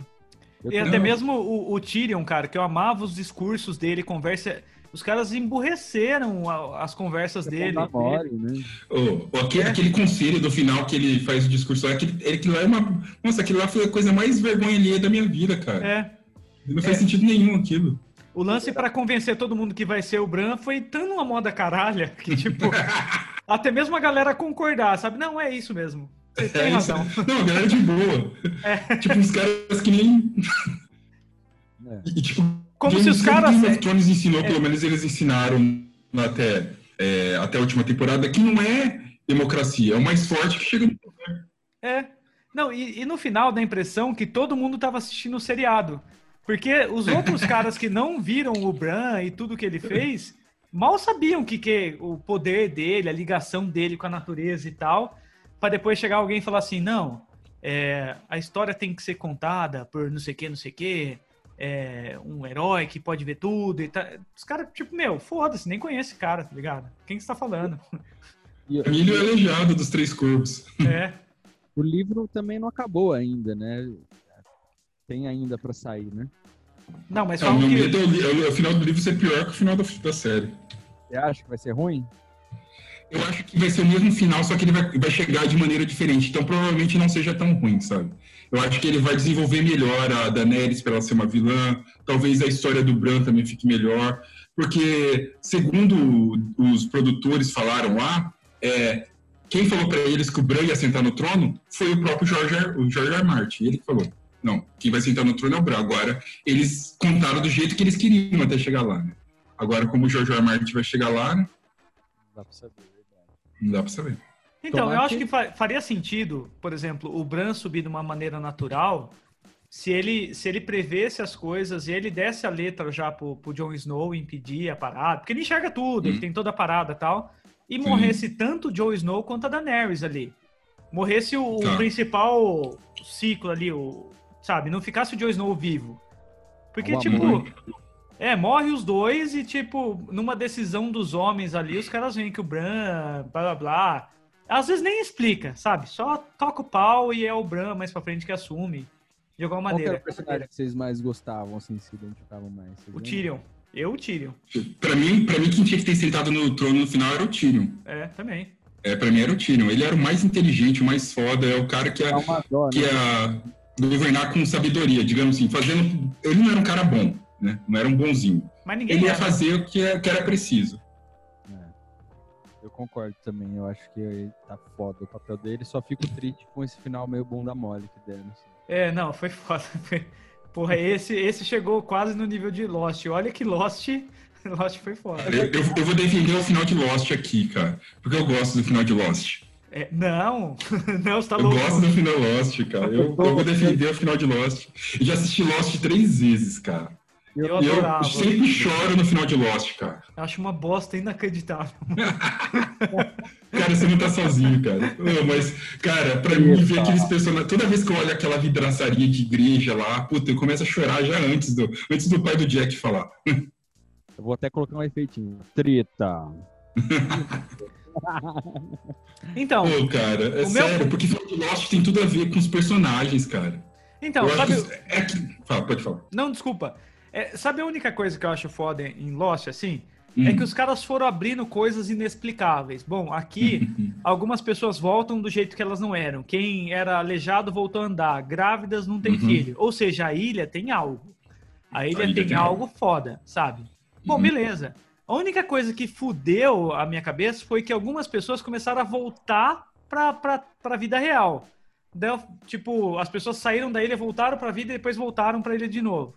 Eu E tô- até mesmo o, o Tyrion, cara, que eu amava os discursos dele, conversa. Os caras emburreceram a- as conversas dele. da Mori, né? Ô, aquele, É. aquele conselho do final que ele faz o discurso lá, aquele, aquilo lá é uma. Nossa, aquilo lá foi a coisa mais vergonha alheia da minha vida, cara. É. Não faz É. sentido nenhum aquilo. O lance pra convencer todo mundo que vai ser o Bran foi tão uma moda caralha que, tipo, até mesmo a galera concordar, sabe? Não, é isso mesmo. Você tem É isso. razão. Não, a galera de boa. É. Tipo, uns caras que nem. É. E, tipo, Como se os caras. Game of Thrones ensinou, É. pelo menos eles ensinaram até, é, até a última temporada, que não é democracia, é o mais forte que chega no É. Não, e, e no final dá a impressão que todo mundo tava assistindo o seriado. Porque os outros caras que não viram o Bran e tudo que ele fez, mal sabiam que, que o poder dele, a ligação dele com a natureza e tal, para depois chegar alguém e falar assim, não, é, a história tem que ser contada por não sei o que, não sei o que, é, um herói que pode ver tudo e tal. Os caras, tipo, meu, foda-se, nem conhece esse cara, tá ligado? Quem que você tá falando? E, Milho é aleijado dos três corpos. É. o livro também não acabou ainda, né? Tem ainda pra sair, né? Não, mas É, falam que... é o, é o final do livro ser pior que o final da, da série. Você acha que vai ser ruim? Eu acho que vai ser o mesmo final, só que ele vai, vai chegar de maneira diferente. Então provavelmente não seja tão ruim, sabe? Eu acho que ele vai desenvolver melhor a Daenerys para ela ser uma vilã. Talvez a história do Bran também fique melhor. Porque, segundo os produtores falaram lá, é, quem falou para eles que o Bran ia sentar no trono foi o próprio George, o George R. Martin. Ele que falou. Não, quem vai sentar no trono é o Bran. Agora, eles contaram do jeito que eles queriam até chegar lá, né? Agora, como o George R. Martin vai chegar lá, né? Dá pra saber. Não dá pra saber. Então, eu acho que- que fa- faria sentido, por exemplo, o Bran subir de uma maneira natural, se ele, se ele prevesse as coisas e ele desse a letra já pro, pro Jon Snow impedir a parada, porque ele enxerga tudo, ele Hum. tem toda a parada e tal, e Sim. morresse tanto o Jon Snow quanto a Daenerys ali. Morresse o, o Tá. principal ciclo ali, o, sabe? Não ficasse o Jon Snow vivo. Porque, O tipo, amor. É, morre os dois e, tipo, numa decisão dos homens ali, os caras veem que o Bran, blá blá blá. Às vezes nem explica, sabe? Só toca o pau e é o Bran mais pra frente que assume. De alguma Qual que era maneira. o personagem que vocês mais gostavam, assim, se identificavam mais? O? Tyrion. Eu, o Tyrion. Pra mim, pra mim, quem tinha que ter sentado no trono no final era o Tyrion. É, também. É, pra mim era o Tyrion. Ele era o mais inteligente, o mais foda, é o cara que ia, dó, que né? ia governar com sabedoria, digamos assim, fazendo. Ele não era um cara bom, né? Não era um bonzinho. Mas ninguém Ele ia era. fazer o que, é- que era preciso. É. Eu concordo também, eu acho que tá foda o papel dele, só fico triste com esse final meio bunda mole que deram. assim. É, não, foi foda. Foi- Porra, esse, esse chegou quase no nível de Lost. Olha que Lost, Lost foi foda. Eu, eu- eu vou defender o final de Lost aqui, cara. Porque eu gosto do final de Lost. É, não, não, você tá Eu louco. gosto do final Lost, cara. Eu, eu vou defender o final de Lost. Eu já assisti Lost três vezes, cara. Eu E adorava. eu sempre choro no final de Lost, cara. Acho uma bosta inacreditável. Cara, você não tá sozinho, cara. Não, mas, cara, pra mim ver aqueles personagens. Toda vez que eu olho aquela vidraçaria de igreja lá, puta, eu começo a chorar já antes do, antes do pai do Jack falar. Eu vou até colocar um efeitinho. Treta. Então, Pô, cara, é O meu- sério, porque final de Lost tem tudo a ver com os personagens, cara. então, eu sabe, acho que. É que... Fala, pode falar. Não, desculpa. É, sabe a única coisa que eu acho foda em Lost, assim? É Hum. que os caras foram abrindo coisas inexplicáveis. Bom, aqui, algumas pessoas voltam do jeito que elas não eram. Quem era aleijado voltou a andar. Grávidas não tem Uhum. filho. Ou seja, a ilha tem algo. A ilha, ilha tem, tem algo foda, sabe? Bom, Uhum. beleza. A única coisa que fudeu a minha cabeça foi que algumas pessoas começaram a voltar pra, pra, pra vida real. Daí, eu, tipo, as pessoas saíram da ilha, voltaram pra vida e depois voltaram pra ilha de novo.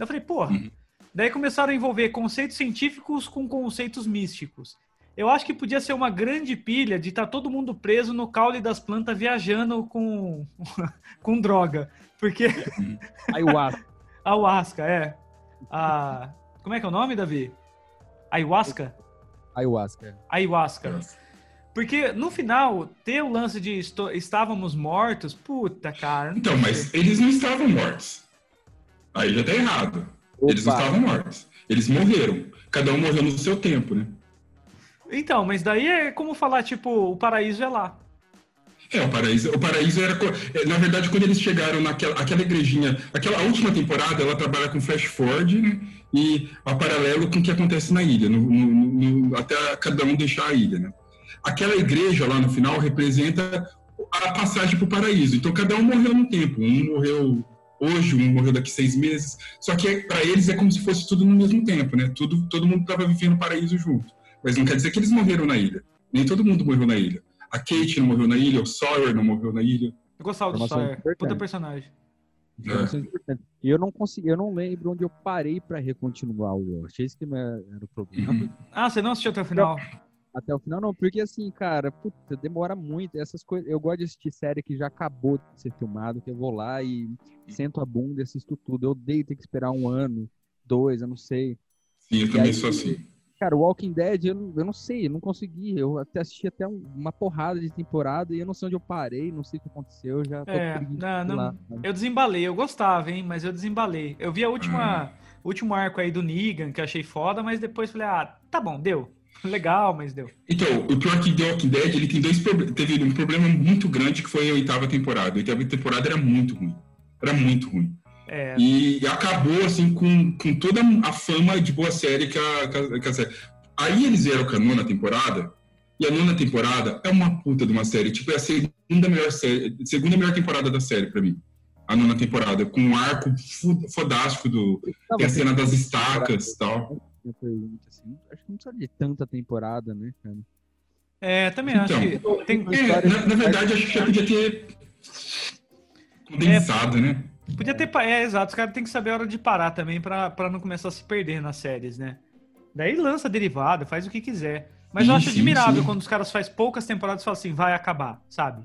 Daí eu falei, porra. Uhum. Daí começaram a envolver conceitos científicos com conceitos místicos. Eu acho que podia ser uma grande pilha de estar todo mundo preso no caule das plantas viajando com, com droga. Porque Ayahuasca. ayahuasca, é. A... Como é que é o nome, Davi? Ayahuasca? Ayahuasca. Ayahuasca. Porque no final, ter o lance de estávamos mortos, puta, cara. não Então, mas eles não estavam mortos. Aí já tá errado. Eles não Opa. estavam mortos. Eles morreram. Cada um morreu no seu tempo, né? Então, mas daí é como falar, tipo, o paraíso é lá. É, o paraíso, o paraíso era. é, Na verdade, quando eles chegaram naquela aquela igrejinha, aquela última temporada, ela trabalha com flash forward, né? E a paralelo com o que acontece na ilha, no- no- no- até cada um deixar a ilha, né? Aquela igreja lá no final representa a passagem para o paraíso. Então, cada um morreu num tempo. Um morreu hoje, um morreu daqui seis meses. Só que para eles é como se fosse tudo no mesmo tempo, né? Tudo, todo mundo estava vivendo o paraíso junto. Mas não quer dizer que eles morreram na ilha. Nem todo mundo morreu na ilha. a Kate não morreu na ilha, o Sawyer não morreu na ilha. Eu gostava do Sawyer. Puta personagem. É. E eu não consegui, eu não lembro onde eu parei pra recontinuar o Lost. Esse que era o problema. Uhum. Ah, você não assistiu até o final? Até o final não, porque assim, cara, puta, demora muito. Essas coisas. Eu gosto de assistir série que já acabou de ser filmado, que eu vou lá e sento a bunda e assisto tudo. Eu odeio ter que esperar um ano, dois, eu não sei. Sim, eu E também aí- sou assim. Cara, o Walking Dead, eu não, eu não sei, eu não consegui. Eu até assisti até um- uma porrada de temporada e eu não sei onde eu parei, não sei o que aconteceu. Eu já tô É, não, não- lá? Eu desembalei, eu gostava, hein? Mas eu desembalei. Eu vi a última, o último arco aí do Negan, que eu achei foda, mas depois falei, ah, tá bom, deu. Legal, mas deu. Então, o pior que The Walking Dead, ele tem dois teve um problema muito grande que foi a oitava temporada. A oitava temporada era muito ruim. Era muito ruim. É, E acabou, assim, com, com toda a fama de boa série que a, que a- que a série. Aí eles vieram com a nona temporada, e a nona temporada é uma puta de uma série. Tipo, é a segunda melhor série, segunda melhor temporada da série pra mim. A nona temporada, com um arco fodástico do. Tem a cena das estacas e tal. Minha pergunta, assim, acho que não precisa de tanta temporada, né, cara? é, também acho Então, que tem, É, na, na verdade, acho que já podia ter condensado, né? podia ter. É, exato, os caras têm que saber a hora de parar também pra, pra não começar a se perder nas séries, né? Daí lança derivado, faz o que quiser. Mas eu Sim, acho sim, admirável sim. quando os caras fazem poucas temporadas e falam assim, vai acabar, sabe?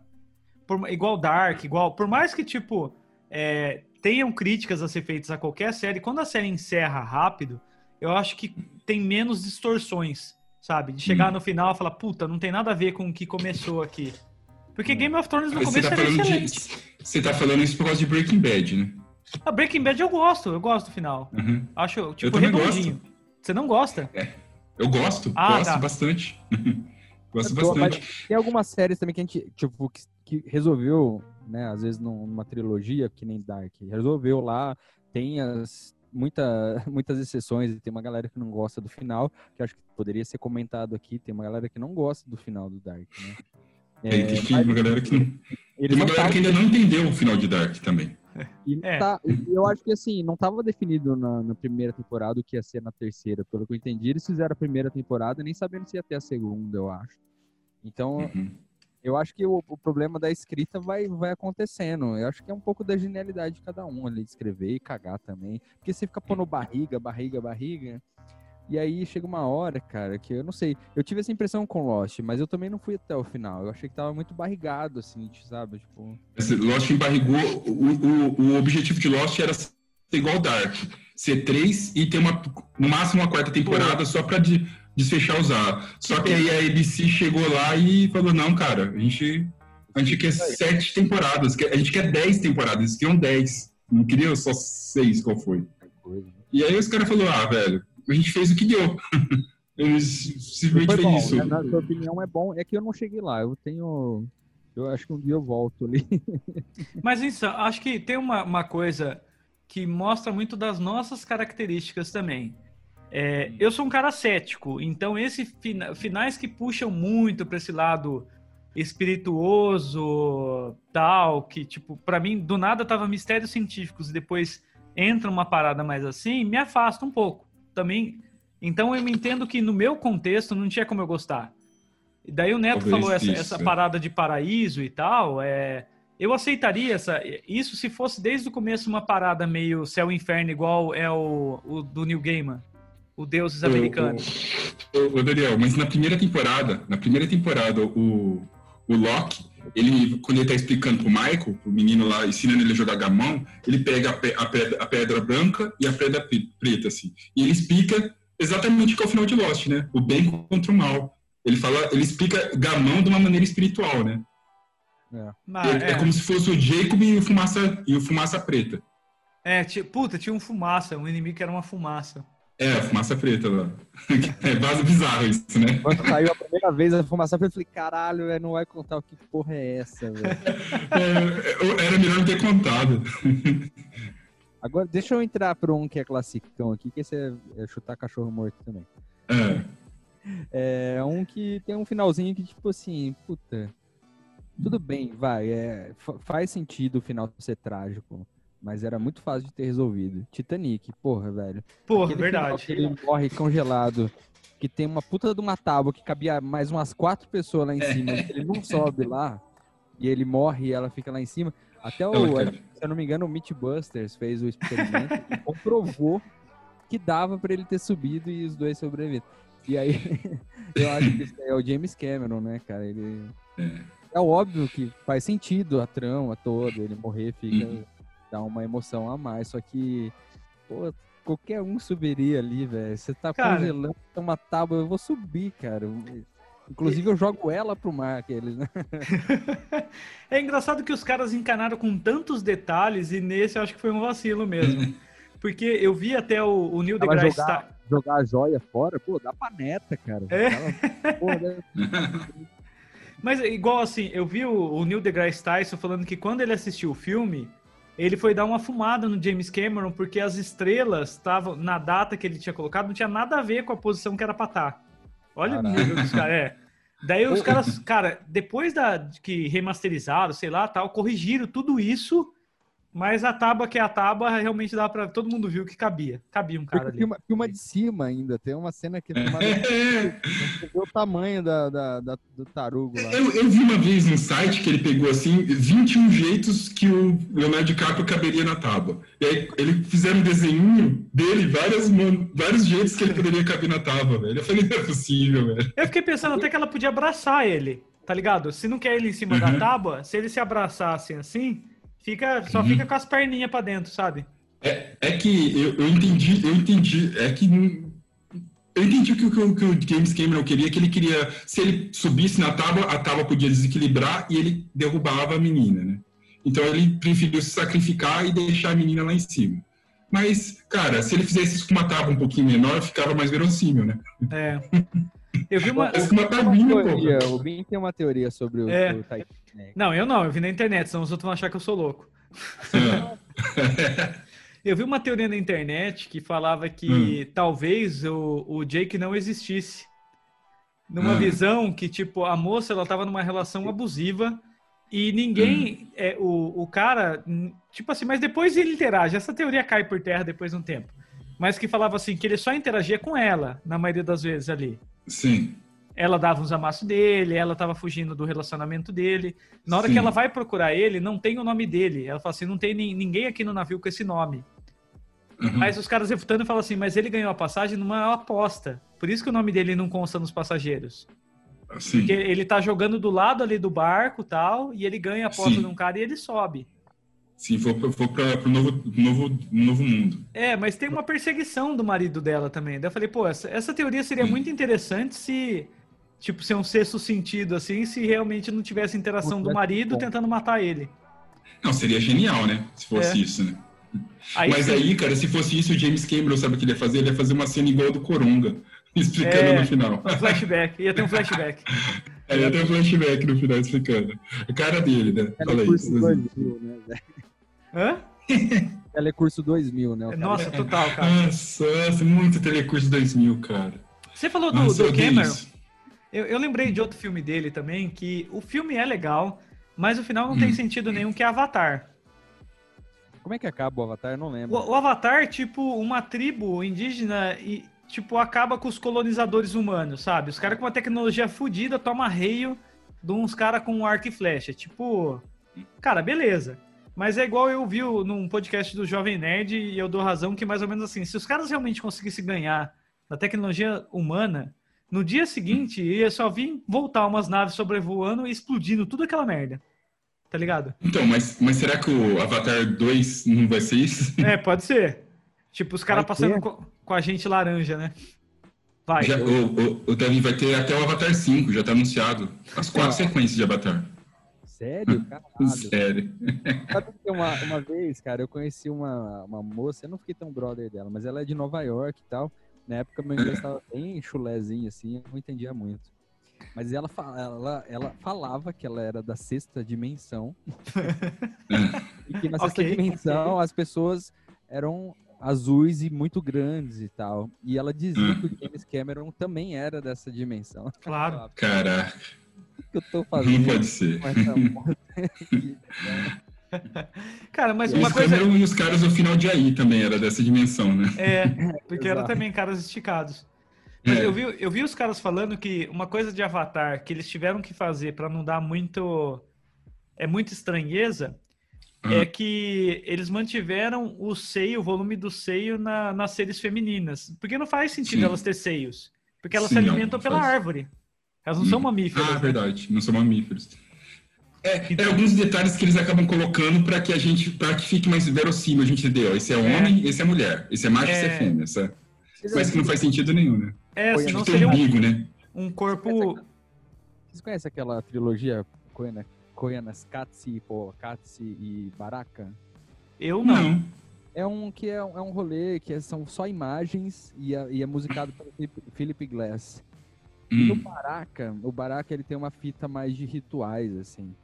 Por- igual Dark, igual. Por mais que, tipo, é, tenham críticas a ser feitas a qualquer série, quando a série encerra rápido, eu acho que tem menos distorções, sabe? De chegar Hum. no final e falar, puta, não tem nada a ver com o que começou aqui. Porque Game of Thrones no Mas começo tá, era excelente. de, você tá falando isso por causa de Breaking Bad, né? A Breaking Bad eu gosto, eu gosto do final. Uhum. Acho, tipo, redondinho. Você não gosta? Eu gosto, Ah, gosto tá. bastante. gosto tô- bastante. Tem algumas séries também que a gente, tipo, que, que resolveu, né, às vezes num- numa trilogia, que nem Dark, resolveu lá, tem as, muita, muitas exceções, e tem uma galera que não gosta do final, que acho que poderia ser comentado aqui, tem uma galera que não gosta do final do Dark, né? Tem, tem uma galera que não, tem uma galera que ainda não entendeu o final de Dark também. E não É. tá- e eu acho que assim, não estava definido na, na primeira temporada o que ia ser na terceira. Pelo que eu entendi, eles fizeram a primeira temporada nem sabendo se ia ter a segunda, eu acho. Então, Uhum. Eu acho que o, o problema da escrita vai, vai acontecendo. Eu acho que é um pouco da genialidade de cada um ali, de escrever e cagar também. Porque você fica pondo barriga, barriga, barriga. E aí chega uma hora, cara, que eu não sei. Eu tive essa impressão com Lost, mas eu também não fui até o final. Eu achei que tava muito barrigado, assim, sabe? Tipo. Esse Lost embarrigou. O, o, o objetivo de Lost era ser igual Dark. Ser três e ter uma, no máximo uma quarta temporada só pra de, desfechar os ar. Só que aí a ABC chegou lá e falou: não, cara, a gente, a gente quer sete temporadas, a gente quer dez temporadas, eles queriam dez. Não queriam só seis, qual foi? E aí os caras falaram: ah, velho, a gente fez o que deu. Eles simplesmente Foi fez bom, isso. né? Na sua opinião é bom. É que eu não cheguei lá. Eu tenho. Eu acho que um dia eu volto ali. Mas isso, acho que tem uma, uma coisa que mostra muito das nossas características também. É, eu sou um cara cético, então esses finais que puxam muito para esse lado espirituoso, tal, que tipo, para mim do nada tava mistérios científicos e depois entra uma parada mais assim, me afasta um pouco. Também, então eu me entendo que no meu contexto não tinha como eu gostar. E daí o Neto Talvez falou essa, isso, essa é. parada de paraíso e tal, é, eu aceitaria essa, isso se fosse desde o começo uma parada meio céu e inferno igual é o, o do Neil Gaiman, o Deuses Americanos. Ô, ô, Daniel, mas na primeira temporada, na primeira temporada, o, o Loki, ele, quando ele tá explicando pro Michael, o menino lá, ensinando ele a jogar gamão, ele pega a, pe- a pedra, a pedra branca e a pedra pre- preta, assim. E ele explica exatamente o que é o final de Lost, né? O bem contra o mal. Ele fala, ele explica gamão de uma maneira espiritual, né? Mas, é, é como se fosse o Jacob e o Fumaça, e o fumaça Preta. é, puta, tinha um fumaça, um inimigo que era uma fumaça. É, a Fumaça Preta lá. é base bizarro isso, né? Quando saiu a primeira vez a fumaça, eu falei, caralho, velho, não vai contar o que porra é essa, velho. É, era melhor não ter contado. Agora, deixa eu entrar pra um que é classicão aqui, que esse é, é chutar cachorro morto também. É. É um que tem um finalzinho que, tipo assim, puta. Tudo bem, vai. É, fa- faz sentido o final ser trágico. Mas era muito fácil de ter resolvido. Titanic, porra, velho. Porra, Aquele verdade. que ele morre congelado que tem uma puta de uma tábua que cabia mais umas quatro pessoas lá em cima, ele não sobe lá e ele morre e ela fica lá em cima. Até o, Eu quero. se eu não me engano, o Mythbusters fez o experimento e comprovou que dava pra ele ter subido e os dois sobreviveram. E aí, eu acho que isso aí é o James Cameron, né, cara? Ele é óbvio que faz sentido a trama toda, ele morrer fica Uhum. Dá uma emoção a mais, só que pô, qualquer um subiria ali, velho. Você tá Cara. congelando uma tábua, eu vou subir, cara. Inclusive eu jogo ela pro mar, aqueles, né? É engraçado que os caras encanaram com tantos detalhes e nesse eu acho que foi um vacilo mesmo. Porque eu vi até o, o Neil deGrasse jogar- Tyson. Jogar a joia fora, pô, dá pra neta, cara. É? Ela- pô, né? Mas igual assim, eu vi o, o Neil deGrasse Tyson falando que quando ele assistiu o filme, ele foi dar uma fumada no James Cameron porque as estrelas estavam na data que ele tinha colocado, não tinha nada a ver com a posição que era pra estar. Olha Caraca. o nível dos caras. É. Daí os caras, cara, depois da que remasterizaram, sei lá, tal, corrigiram tudo isso, mas a tábua que é a tábua realmente dá pra. todo mundo viu que cabia. Cabia um cara ali. filma, filma de cima ainda, tem uma cena que filmada Você vê o tamanho da, da- da- do tarugo lá. eu, eu vi uma vez num site que ele pegou assim 21 jeitos que o Leonardo DiCaprio caberia na tábua. E aí ele fizeram um desenho dele, várias, vários jeitos que ele poderia caber na tábua, velho. Eu falei, não é possível, velho. Eu fiquei pensando até que ela podia abraçar ele, tá ligado? Se não quer ele em cima da Uhum. tábua, se ele se abraçassem assim, fica, só Uhum. fica com as perninhas pra dentro, sabe? É, é que eu, eu entendi, eu entendi, é que eu entendi o que, o que o- que o James Cameron queria, que ele queria, se ele subisse na tábua, a tábua podia desequilibrar e ele derrubava a menina, né? Então ele preferiu se sacrificar e deixar a menina lá em cima. Mas, cara, se ele fizesse isso com uma tábua um pouquinho menor, ficava mais verossímil, né? É. Eu vi uma. Parece uma teoria, pô. o Bin tem uma teoria sobre o, É. o Titanic. Não, eu não, eu vi na internet, senão os outros vão achar que eu sou louco. É. Eu vi uma teoria na internet que falava que Hum. talvez o, o Jake não existisse. Numa Ah. visão que, tipo, a moça ela tava numa relação abusiva e ninguém. É, o, o cara. Tipo assim, mas depois ele interage. Essa teoria cai por terra depois de um tempo. Mas que falava assim, que ele só interagia com ela, na maioria das vezes ali. Sim. Ela dava uns amassos dele, ela tava fugindo do relacionamento dele. Na hora Sim. que ela vai procurar ele, não tem o nome dele. Ela fala assim: não tem nin- ninguém aqui no navio com esse nome. Uhum. Mas os caras refutando falam assim: mas ele ganhou a passagem numa aposta. Por isso que o nome dele não consta nos passageiros. Sim. Porque ele tá jogando do lado ali do barco tal, e ele ganha a aposta Sim. de um cara e ele sobe. Sim, vou, vou para o novo, novo, novo mundo. É, mas tem uma perseguição do marido dela também. Daí eu falei, pô, essa, essa teoria seria Sim. muito interessante se, tipo, ser um sexto sentido, assim, se realmente não tivesse interação do Tivesse marido tentando matar ele. Não, seria genial, né? Se fosse É. isso, né? Aí, Mas sim, aí, cara, se fosse isso, o James Cameron sabe o que ele ia fazer? Ele ia fazer uma cena igual a do Coronga, explicando É. no final. um flashback, ia ter um flashback. Aí ia ter um flashback no final explicando. A cara dele, né? Fala aí. Telecurso 2000, né? velho? Hã? Telecurso 2000, né? Nossa, total, cara. Nossa, nossa, muito Telecurso 2000, cara. Você falou do, Nossa, do Cameron. Eu, eu lembrei de outro filme dele também, que o filme é legal, mas o final não tem Hum. sentido nenhum, que é Avatar. Como é que acaba o Avatar? Eu não lembro. O, o Avatar, tipo, uma tribo indígena e, tipo, acaba com os colonizadores humanos, sabe? Os caras com uma tecnologia fodida toma reio de uns caras com um arco e flecha. Tipo, cara, beleza. Mas é igual eu vi num podcast do Jovem Nerd e eu dou razão que mais ou menos assim, se os caras realmente conseguissem ganhar da tecnologia humana, no dia seguinte ia só vir voltar umas naves sobrevoando e explodindo tudo aquela merda. Tá ligado? Então, mas, mas será que o Avatar 2 não vai ser isso? É, pode ser. Tipo, os caras passando co- com, a gente laranja, né? Vai. Já- o, o, o Davi vai ter até o Avatar 5, já tá anunciado. As quatro sequências de Avatar. Sério? Caralho. Sério. Sabe que uma, uma vez, cara, eu conheci uma, uma moça, eu não fiquei tão brother dela, mas ela é de Nova York e tal. Na época meu inglês tava bem chulezinho, assim, eu não entendia muito. Mas ela, fa- ela, ela falava que ela era da sexta dimensão. e que na sexta Ok, dimensão as pessoas eram azuis e muito grandes e tal. E ela dizia Hum. que o James Cameron também era dessa dimensão. Claro. Caraca, O que eu tô não fazendo pode ser. aqui? Cara, mas E uma os coisa. Cameron e os caras do final de aí também era dessa dimensão, né? É, porque era Exato. também caras esticados. Mas É. eu, vi, eu vi os caras falando que uma coisa de Avatar que eles tiveram que fazer pra não dar muito. É muita estranheza. Ah. É que eles mantiveram o seio, o volume do seio na- nas seres femininas. Porque não faz sentido Sim. elas ter seios. Porque elas Sim, se alimentam não pela faz. árvore. Elas não são Uhum. mamíferas. Ah, né? verdade, não são mamíferos. É, é alguns detalhes que eles acabam colocando para que a gente, para que fique mais verossímil a gente entender. ó, Esse é homem, esse é mulher, esse é macho, esse é É. fêmea. Essa... Mas que não faz sentido nenhum, né? É, Foi, senão seria um umbigo, né? um corpo. Vocês conhecem aquela trilogia Koyana, Koyanas Katsi, pô, Katsi e Baraka? Eu não. É um que é, um- é um rolê que é- são só imagens e é, e é musicado pelo Philip- Glass. E no Hum, Baraka, o Baraka ele tem uma fita mais de rituais, assim.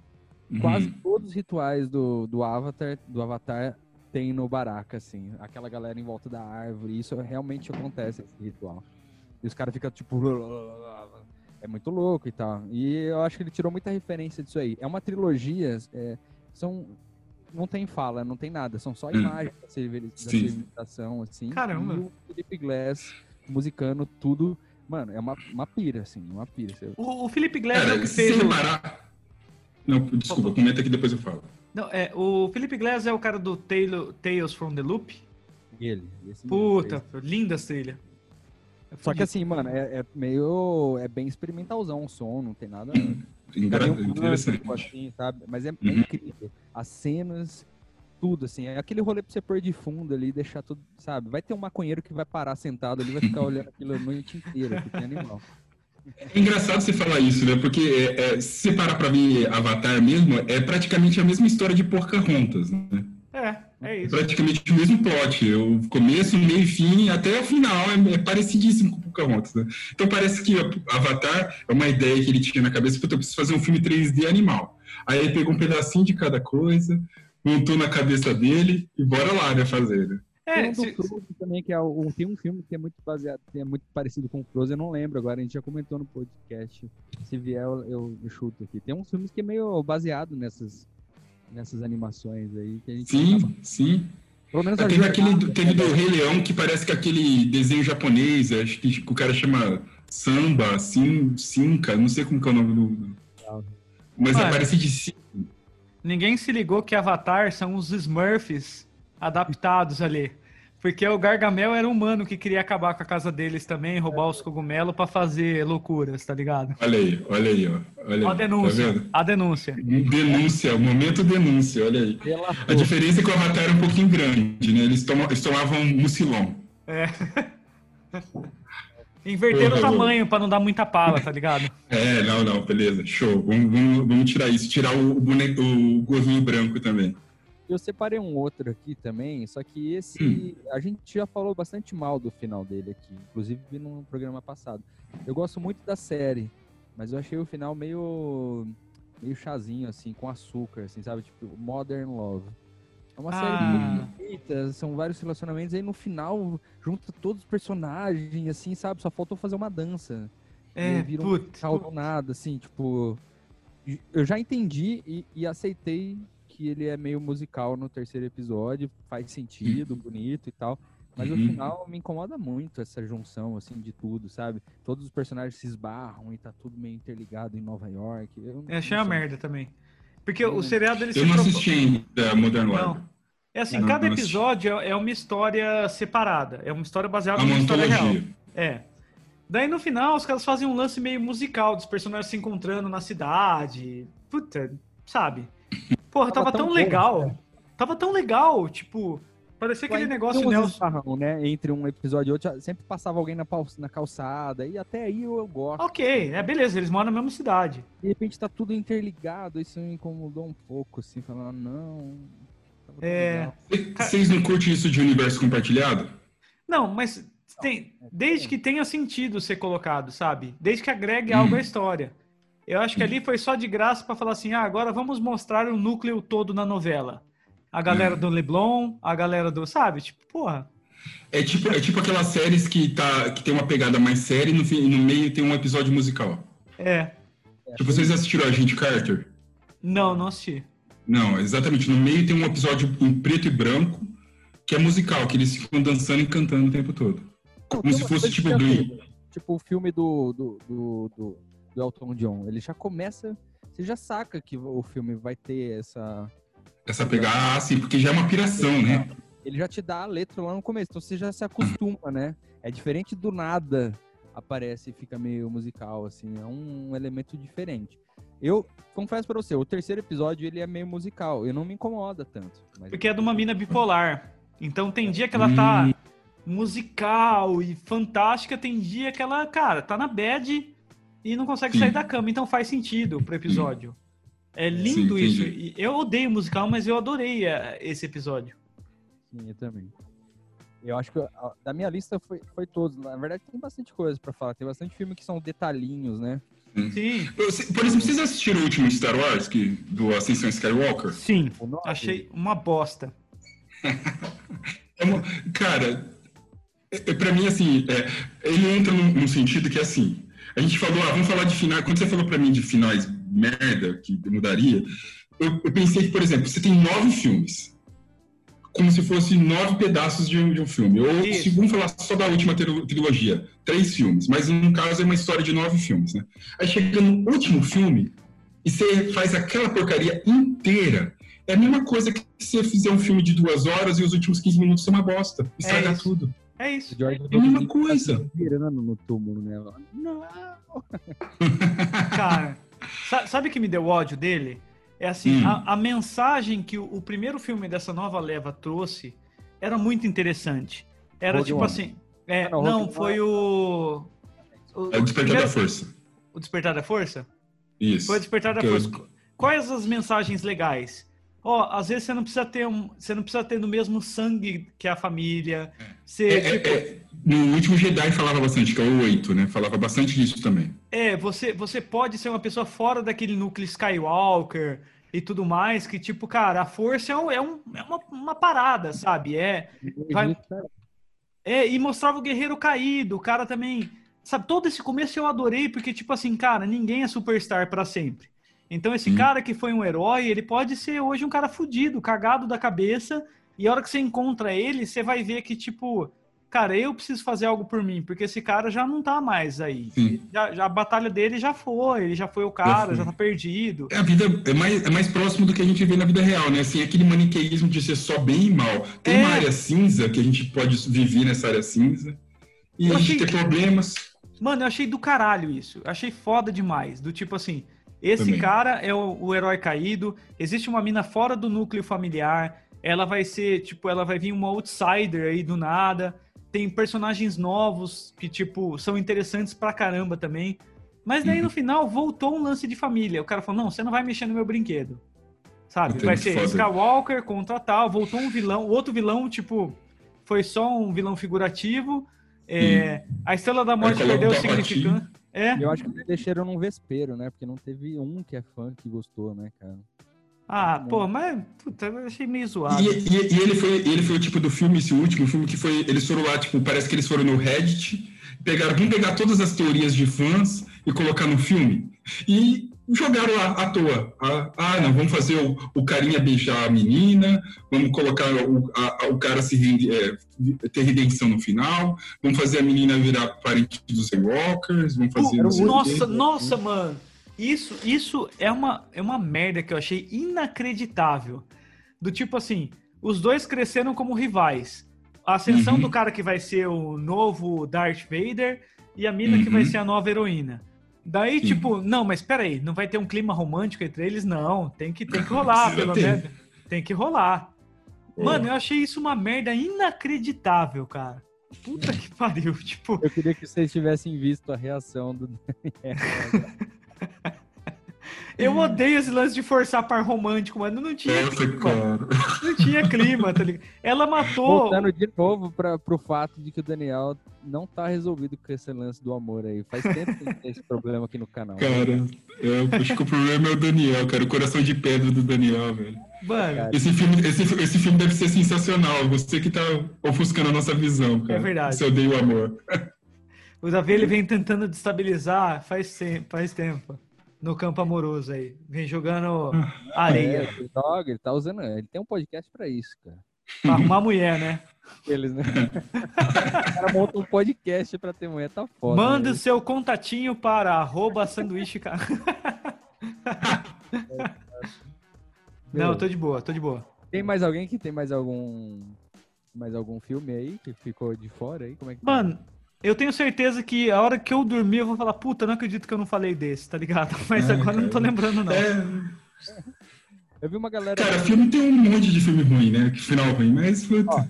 uhum. Quase todos os rituais do, do Avatar, do Avatar tem no Baraka, assim. Aquela galera em volta da árvore, isso realmente acontece, esse ritual. E os caras ficam tipo. É muito louco e tal. E eu acho que ele tirou muita referência disso aí. É uma trilogia, é, são. Não tem fala, não tem nada, são só Hum. imagens da civili- da Sim. civilização, assim. Caramba. E o Philip Glass musicando tudo. Mano, é uma, uma pira, assim, uma pira. Você- O, o Felipe Glass é o Cara, que fez. o- reparar... Não, desculpa, comenta que depois eu falo. Não, é, o Felipe Glass é o cara do Tale- Tales from the Loop. Ele. esse Puta, linda trilha. Só que assim, mano, é, é meio. É bem experimentalzão o som, não tem nada. Engra- um cântico, assim, sabe? Mas é, é Uhum. incrível. As cenas, tudo, assim. É aquele rolê pra você pôr de fundo ali, deixar tudo, sabe? Vai ter um maconheiro que vai parar sentado ali, vai ficar olhando aquilo a noite inteira, é animal. É engraçado você falar isso, né? Porque é, é, se você parar pra ver Avatar mesmo, é praticamente a mesma história de Pocahontas, né? É, é É isso. praticamente o mesmo plot. O começo, meio e fim, até o final é, é parecidíssimo com o Pocahontas, né? Então parece que Avatar é uma ideia que ele tinha na cabeça, porque eu preciso fazer um filme 3D animal. Aí ele pegou um pedacinho de cada coisa, montou na cabeça dele e bora lá, né, fazer, né? É, tem um se- também, que é o, tem um filme que é muito baseado, que é muito parecido com o Frozen, eu não lembro agora, a gente já comentou no podcast. Se vier, eu, eu- eu chuto aqui. Tem uns filmes que é meio baseado nessas, nessas animações aí, que a gente acaba- Sim, sim. Pelo menos a Teve, aquele, do- teve do Rei Leão, que parece que aquele desenho japonês, acho que o cara chama Samba, Sim, Sinca, não sei como que é o nome do... Mas Mano. é parecido de Sim. ninguém se ligou que Avatar são os Smurfs adaptados ali. Porque o Gargamel era um humano que queria acabar com a casa deles também, roubar os cogumelos pra fazer loucuras, tá ligado? Olha aí, olha aí, ó. Olha a aí, denúncia, Tá a denúncia. Denúncia, momento denúncia, olha aí. A diferença é que o Avatar era um pouquinho grande, né? Eles, tomam, eles tomavam mucilon. Inverteram o tamanho pra não dar muita pala, tá ligado? É, não, não, beleza, show. Vamos, vamos, vamos tirar isso, tirar o, boneco, o gorrinho branco também. Eu separei um outro aqui também, só que esse. Hum. A gente já falou bastante mal do final dele aqui, inclusive no programa passado. Eu gosto muito da série, mas eu achei o final meio. meio chazinho, assim, com açúcar, assim, sabe? Tipo, Modern Love. É uma série Ah. muito bonita, são vários relacionamentos, aí no final junta todos os personagens, assim, sabe? Só faltou fazer uma dança. É, vira um do nada, assim, tipo. Eu já entendi e, e aceitei que ele é meio musical no terceiro episódio, faz sentido, bonito e tal. Mas no Uhum. final me incomoda muito essa junção, assim, de tudo, sabe? Todos os personagens se esbarram e tá tudo meio interligado em Nova York. Eu Eu achei sei. merda também. Porque o Hum. seriado ele Eu se não assisti ainda Modern. Não. É assim, Não, cada não episódio é é uma história separada. É uma história baseada É uma numa história real. É. Daí no final os caras fazem um lance meio musical dos personagens se encontrando na cidade. Puta, sabe? Porra, tava, Tava tão, tão legal. né? Tava tão legal, tipo, parecia aquele negócio Nelson. esbarrão, né? Entre um episódio e outro, sempre passava alguém na, na calçada, e até aí eu, eu gosto. Ok, é beleza, eles moram na mesma cidade. De repente tá tudo interligado, isso me incomodou um pouco, assim, falando, ah, não. É. legal." Vocês não curtem isso de universo compartilhado? Não, mas tem, desde que tenha sentido ser colocado, sabe? Desde que agregue Hum. algo à história. Eu acho que ali foi só de graça pra falar assim, ah, agora vamos mostrar o núcleo todo na novela. A galera do Leblon, a galera do, sabe? Tipo, porra. É tipo, é tipo aquelas séries que, tá, que tem uma pegada mais séria e no, fim- no meio tem um episódio musical. É. Tipo, vocês assistiram Agente Carter? Não, não assisti. Não, exatamente. No meio tem um episódio em preto e branco que é musical, que eles ficam dançando e cantando o tempo todo. Como se fosse tipo Glee. tipo o filme do, do, do, do, do Elton John. Ele já começa, você já saca que o filme vai ter essa. Essa pegar, assim, porque já é uma piração, né? Ele já te dá a letra lá no começo, então você já se acostuma, né? É diferente do nada aparece e fica meio musical, assim, é um elemento diferente. Eu confesso pra você, o terceiro episódio ele é meio musical, eu não me incomoda tanto. Mas... Porque é de uma mina bipolar. Então tem dia que ela tá musical e fantástica, tem dia que ela, cara, tá na bad e não consegue sair Sim. da cama, então faz sentido pro episódio. É lindo Sim, isso. E eu odeio musical, mas eu adorei eh, esse episódio. Sim, eu também. Eu acho que da minha lista foi, foi todos. Na verdade, tem bastante coisa pra falar. Tem bastante filme que são detalhinhos, né? Sim, Por exemplo, vocês assistiram o último Star Wars, que, do Ascensão Skywalker? sim. Achei uma bosta. É uma- cara, é, é, pra mim, assim, é, ele entra num, num sentido que, assim, a gente falou, ah, vamos falar de finais. Quando você falou pra mim de finais merda, que mudaria, eu, eu pensei que, por exemplo, você tem nove filmes. Como se fosse nove pedaços de um, de um filme. Ou Isso. se vamos falar só da última trilo- trilogia, três filmes. Mas no caso é uma história de nove filmes, né? Aí chega no último filme e você faz aquela porcaria inteira. É a mesma coisa que se você fizer um filme de duas horas e os últimos 15 minutos ser uma bosta. Estraga isso. tudo. É isso. George É a mesma tá coisa. se virando no túmulo, né? Não! Cara, sa- sabe o que me deu ódio dele? É assim, Hum. a, a mensagem que o, o primeiro filme dessa nova leva trouxe era muito interessante. Era Rogue tipo One. assim. é, Ah, não, foi o. o É o Despertar primeiro- da Força. O Despertar da Força? Isso. Foi o Despertar da Que eu- Força. Quais as mensagens legais? Ó, às vezes você não precisa ter um, você não precisa ter no mesmo sangue que a família. Você, É, é, tipo, é, no último Jedi falava bastante, que é o 8, né? Falava bastante disso também. É, você, você pode ser uma pessoa fora daquele núcleo Skywalker e tudo mais, que tipo, cara, a força é, um- é, um- é uma, uma parada, sabe? É, Vai- é, e mostrava o guerreiro caído, o cara também. Sabe, todo esse começo eu adorei, porque, tipo assim, cara, ninguém é superstar pra sempre. Então, esse Sim. cara que foi um herói, ele pode ser hoje um cara fudido, cagado da cabeça, e a hora que você encontra ele, você vai ver que, tipo, cara, eu preciso fazer algo por mim, porque esse cara já não tá mais aí. Já, já- a batalha dele já foi, ele já foi o cara, já tá perdido. É, A vida é mais, é mais próximo do que a gente vê na vida real, né? Assim, aquele maniqueísmo de ser só bem e mal. Tem É. uma área cinza que a gente pode viver nessa área cinza. E Eu a gente achei- ter problemas. Mano, eu achei do caralho isso. Achei foda demais. Do tipo assim, esse Também. cara é o, o herói caído, existe uma mina fora do núcleo familiar, ela vai ser, tipo, ela vai vir uma outsider aí do nada. Tem personagens novos que, tipo, são interessantes pra caramba também. Mas daí Uhum. no final voltou um lance de família. O cara falou: não, você não vai mexer no meu brinquedo. Sabe? Vai ser foda. Skywalker contra tal. Voltou um vilão. O outro vilão, tipo, foi só um vilão figurativo. É, a Estrela da Morte perdeu o significado. É. Eu acho que eles deixaram num vespeiro, né? Porque não teve um que é fã que gostou, né, cara? Ah, pô, mas puta, eu achei meio zoado. E, e- e ele, foi, ele foi o tipo do filme, esse último filme, que foi. Eles foram lá, tipo, parece que eles foram no Reddit, pegaram, vamos pegar todas as teorias de fãs e colocar no filme. E jogaram lá à toa. Ah, ah, não, vamos fazer o, o carinha beijar a menina, vamos colocar o, a- o cara se rende, é, ter redenção no final, vamos fazer a menina virar parente dos Skywalkers, vamos fazer. quê. Nossa, nossa, mano. Isso, isso é uma, é uma merda que eu achei inacreditável. Do tipo assim, os dois cresceram como rivais. A ascensão Uhum. do cara que vai ser o novo Darth Vader e a mina que vai Uhum. ser a nova heroína. Daí, tipo, não, mas peraí, não vai ter um clima romântico entre eles? Não, tem que, tem que rolar, pelo menos. Tem que rolar. É. Mano, eu achei isso uma merda inacreditável, cara. Puta que pariu, tipo... Eu queria que vocês tivessem visto a reação do Daniel. Eu odeio esse lance de forçar par romântico, mano. Não tinha Nossa, clima. cara. Não tinha clima, tá ligado? Ela matou. Voltando de novo pra, pro fato de que o Daniel não tá resolvido com esse lance do amor aí. Faz tempo que tem esse problema aqui no canal. Cara, eu acho que o problema é o Daniel, cara. O coração de pedra do Daniel, velho. Mano. Esse filme, esse, esse filme deve ser sensacional. Você que tá ofuscando a nossa visão, cara. É verdade. Você odeia o amor. O Davi ele vem tentando destabilizar faz, tempo, faz tempo. No campo amoroso aí. Vem jogando É, areia. ele joga, ele tá usando. Ele tem um podcast pra isso, cara. Pra arrumar mulher, né? Eles, né? o cara monta um podcast pra ter mulher, tá foda. Manda né? o seu contatinho para arroba sanduíche. ca- Não, tô de boa, tô de boa. Tem mais alguém que tem mais algum. Mais algum filme aí que ficou de fora aí? Como é que tá? Eu tenho certeza que a hora que eu dormir eu vou falar, puta, não acredito que eu não falei desse, tá ligado? Mas É, agora eu não tô cara. lembrando, não. É, Eu vi uma galera. cara, filme tem um monte de filme ruim, né? Que final ruim, mas puta,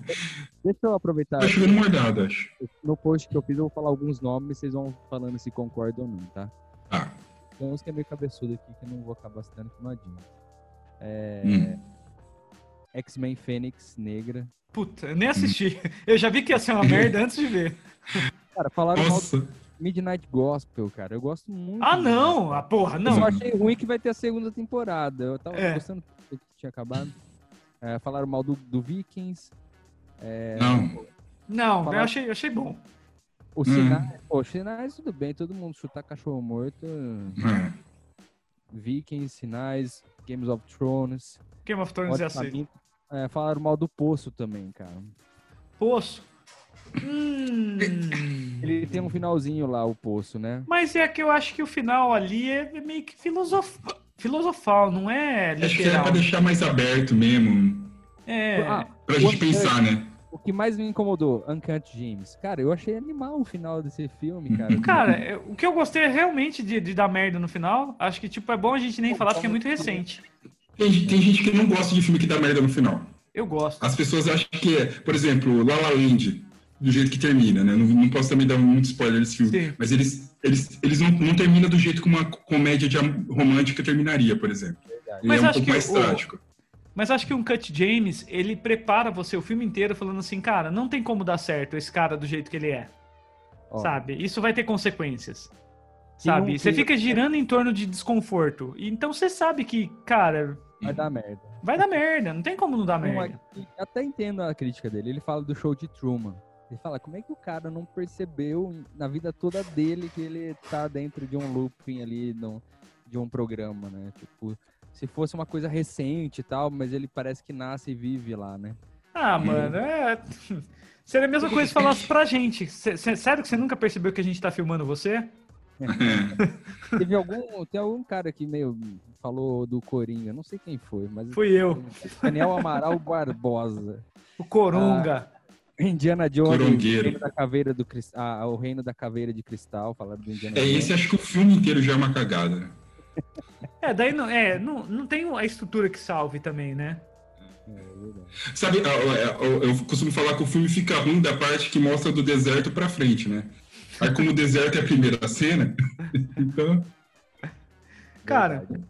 Deixa eu aproveitar. tá chovendo mordado, acho. No post que eu fiz, eu vou falar alguns nomes, vocês vão falando se concordam ou não, tá? Ah, Tem uns que é meio cabeçudo aqui que eu não vou acabar citando que não adianta. É... Hum. X-Men Fênix Negra. Puta, eu nem assisti. Eu já vi que ia ser uma merda antes de ver. Cara, falaram mal nossa. do Midnight Gospel, cara. Eu gosto muito. Ah, não! Ah, porra, Não. Eu não. achei ruim que vai ter a segunda temporada. Eu tava É. gostando do que tinha acabado. É, falaram mal do, do Vikings. É, Não. Não, Falar- eu achei, eu achei bom. Os Hum. sinais. Pô, os sinais, tudo bem. Todo mundo chutar cachorro morto. É. Vikings, sinais, Games of Thrones. Game of Thrones é assim. É, falaram mal do Poço também, cara. Poço. Hum. Ele tem um finalzinho lá, o Poço, né? Mas é que eu acho que o final ali é meio que filosof... filosofal, não é Acho que era literal. pra deixar mais aberto mesmo. É. Ah, Pra gente pensar, né? O que mais me incomodou, Uncut James. Cara, eu achei animal o final desse filme, cara. Cara, é- o que eu gostei é realmente de, de dar merda no final. Acho que, tipo, é bom a gente nem falar porque é muito recente. Tem, tem gente que não gosta de filme que dá merda no final. Eu gosto. As pessoas acham que é, por exemplo, La La Land, do jeito que termina, né? Não, não posso também dar muito spoiler desse filme. Sim. Mas eles, eles, eles não, não terminam do jeito que uma comédia de romântica terminaria, por exemplo. Ele Mas é um acho pouco que mais o- trágico. Mas acho que um Cut James, ele prepara você o filme inteiro falando assim, cara, não tem como dar certo esse cara do jeito que ele é. Ó, Sabe? Isso vai ter consequências. Sabe? um Você fica girando em torno de desconforto. Então você sabe que, cara, Vai dar merda. vai dar merda. Não tem como não dar Não, merda. aqui- até entendo a crítica dele. Ele fala do show de Truman. Ele fala, como é que o cara não percebeu na vida toda dele que ele tá dentro de um looping ali no- de um programa, né? Tipo, se fosse uma coisa recente e tal, mas ele parece que nasce e vive lá, né? Ah, mano, é. Seria a mesma coisa se falasse pra gente. Cê- sério que você nunca percebeu que a gente tá filmando você? Teve algum, tem algum cara que meio falou do Coringa, não sei quem foi, mas Fui eu, Daniel Amaral Barbosa. o Coronga. Indiana Jones, o reino da caveira do ah, o reino da caveira de cristal, falaram do Indiana É, Jones. esse acho que o filme inteiro já é uma cagada. né? É, daí não, é, não, não tem a estrutura que salve também, né? É, verdade. Sabe, eu, eu- eu costumo falar que o filme fica ruim da parte que mostra do deserto pra frente, né? Aí como o deserto é a primeira cena, então... Cara, Verdade.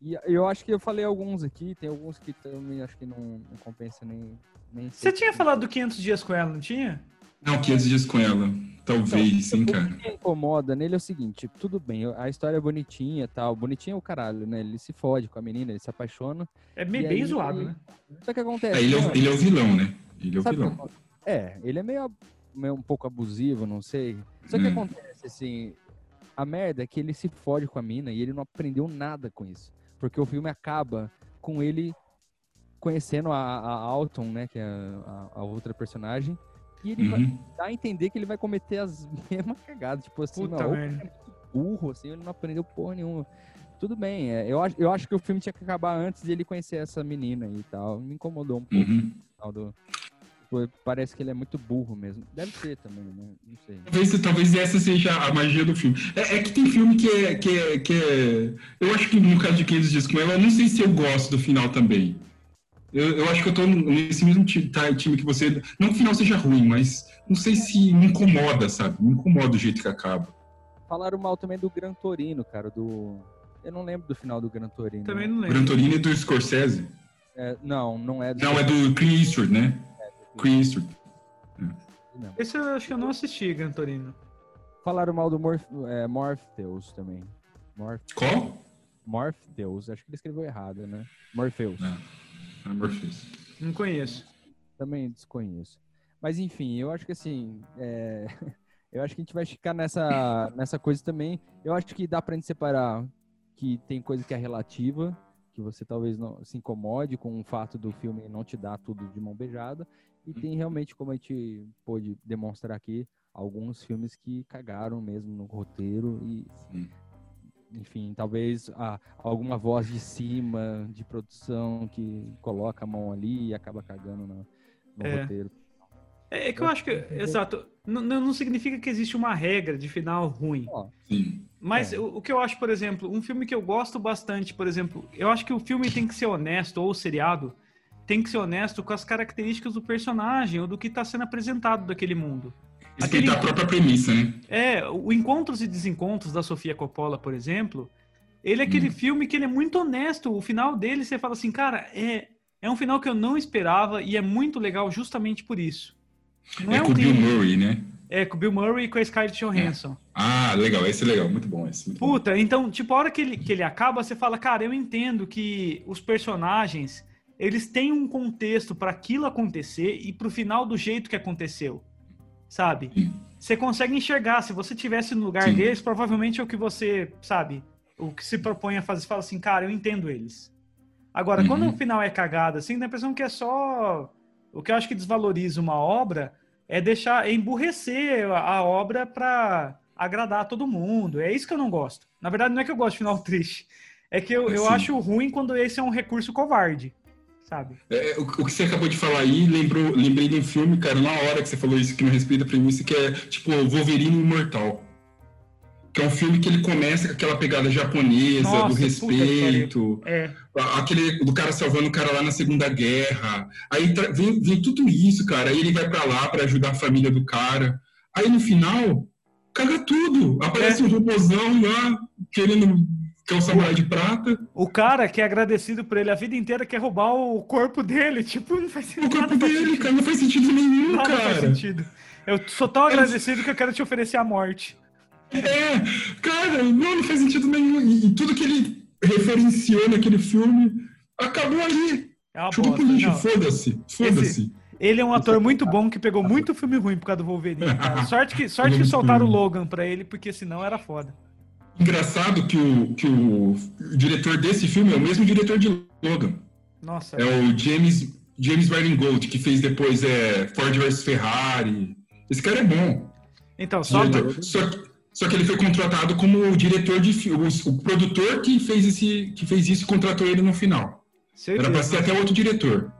E eu acho que eu falei alguns aqui, tem alguns que também acho que não, não compensa nem você tinha falado do 500 dias com ela, não tinha? Não, 500 dias com ela. Talvez, sim, O cara. que me incomoda nele é o seguinte, tudo bem, a história é bonitinha e tal, bonitinha é o caralho, né? Ele se fode com a menina, ele se apaixona, É meio bem aí- zoado, né? só que acontece... É, ele, é, o- ele é o vilão, né? Ele é o Sabe o que vilão. acon- É, ele é meio, meio um pouco abusivo, não sei. Só que Hum. acontece, assim, a merda é que ele se fode com a mina e ele não aprendeu nada com isso. Porque o filme acaba com ele conhecendo a, a Alton, né, que é a, a outra personagem, e ele vai Uhum. dar a entender que ele vai cometer as mesmas cagadas. Tipo assim, Puta merda. é muito burro, assim, ele não aprendeu porra nenhuma. Tudo bem, é, eu, acho, eu acho que o filme tinha que acabar antes de ele conhecer essa menina e tal. Me incomodou um pouco Uhum. do. Pô, Parece que ele é muito burro mesmo. Deve ser também, né? Não sei. Talvez, talvez essa seja a magia do filme. É, é que tem filme que é, que, é, que é. Eu acho que no caso de 500 Dias com ela, eu não sei se eu gosto do final também. Eu, eu acho que eu tô nesse mesmo ti- time que você. Não que o final seja ruim, mas não sei se me incomoda, sabe? Me incomoda o jeito que acaba. Falaram mal também do Gran Torino, cara, do. Eu não lembro do final do Gran Torino. Também não lembro. Gran Torino é do Scorsese. É, não, não é do. Não, é do Clint Eastwood, né? Clint Eastwood. não. Esse eu acho que eu não assisti, Gantorino. Falaram mal do Morph... é, Morpheus também. Morph... Qual? Morpheus, acho que ele escreveu errado, né? Morpheus. É. Não conheço. Também desconheço. Mas enfim, eu acho que assim, é, eu acho que a gente vai ficar nessa, nessa coisa também. Eu acho que dá pra gente separar que tem coisa que é relativa, que você talvez não se incomode com o fato do filme não te dar tudo de mão beijada. E tem realmente, como a gente pôde demonstrar aqui, alguns filmes que cagaram mesmo no roteiro e Sim. Enfim, talvez ah, alguma voz de cima, de produção, que coloca a mão ali e acaba cagando no, no É. roteiro. É, é que eu acho que, exato, não, não significa que existe uma regra de final ruim. Sim. Mas É. o, o que eu acho, por exemplo, um filme que eu gosto bastante, por exemplo, eu acho que o filme tem que ser honesto, ou o seriado tem que ser honesto com as características do personagem ou do que está sendo apresentado daquele mundo. Respeitar a própria premissa, né? É, o Encontros e Desencontros da Sofia Coppola, por exemplo, ele é aquele Hum. filme que ele é muito honesto. O final dele, você fala assim, cara, é, é um final que eu não esperava e é muito legal justamente por isso. Não É, é, com o Bill. Murray, né? É, com o Bill Murray e com a Scarlett Johansson. Ah, legal, esse é legal, muito bom esse. Muito bom. Puta, então, tipo, a hora que ele, que ele acaba, você fala, cara, eu entendo que os personagens, eles têm um contexto para aquilo acontecer e pro final do jeito que aconteceu, sabe? Você consegue enxergar, se você tivesse no lugar Sim. deles, provavelmente é o que você, sabe, o que se propõe a fazer, você fala assim, cara, eu entendo eles. Agora, Uhum. quando o final é cagado, assim, dá a impressão que é só... O que eu acho que desvaloriza uma obra é deixar, é emburrecer a, a obra pra agradar todo mundo. É isso que eu não gosto. Na verdade, não é que eu gosto de final triste. É que eu, eu Sim. acho ruim quando esse é um recurso covarde, sabe? É, o, o que você acabou de falar aí, lembrou, lembrei de um filme, cara, na hora que você falou isso, que não respeita a premissa, que é tipo Wolverine Imortal. Que é um filme que ele começa com aquela pegada japonesa, Nossa, do respeito, É, aquele do cara salvando o cara lá na Segunda Guerra. Aí vem, vem tudo isso, cara. Aí ele vai pra lá pra ajudar a família do cara. Aí no final, caga tudo. Aparece É. um robôzão lá, querendo que é o samurai de prata. o cara que é agradecido por ele a vida inteira quer roubar o corpo dele. Tipo, não faz O sentido. corpo nada faz dele, cara, não faz sentido nenhum, Nada faz cara. sentido. Eu sou tão agradecido que eu quero te oferecer a morte. É, cara, não, não faz sentido nenhum. E, tudo que ele referenciou naquele filme acabou ali. É Chupa pro lixo, não. foda-se. Foda-se. Ele é um ator muito bom que pegou muito filme ruim por causa do Wolverine. cara. Sorte que, sorte que soltaram o Logan pra ele, porque senão era foda. Engraçado que o, que o diretor desse filme é o mesmo diretor de Logan. Nossa. É o James, James Gold, que fez depois é, Ford vs Ferrari. Esse cara é bom. Então, só Diretor. Só, que, só que ele foi contratado como diretor de filme. O, o produtor que fez, esse, que fez isso contratou ele no final. Era pra ser certeza. até outro diretor.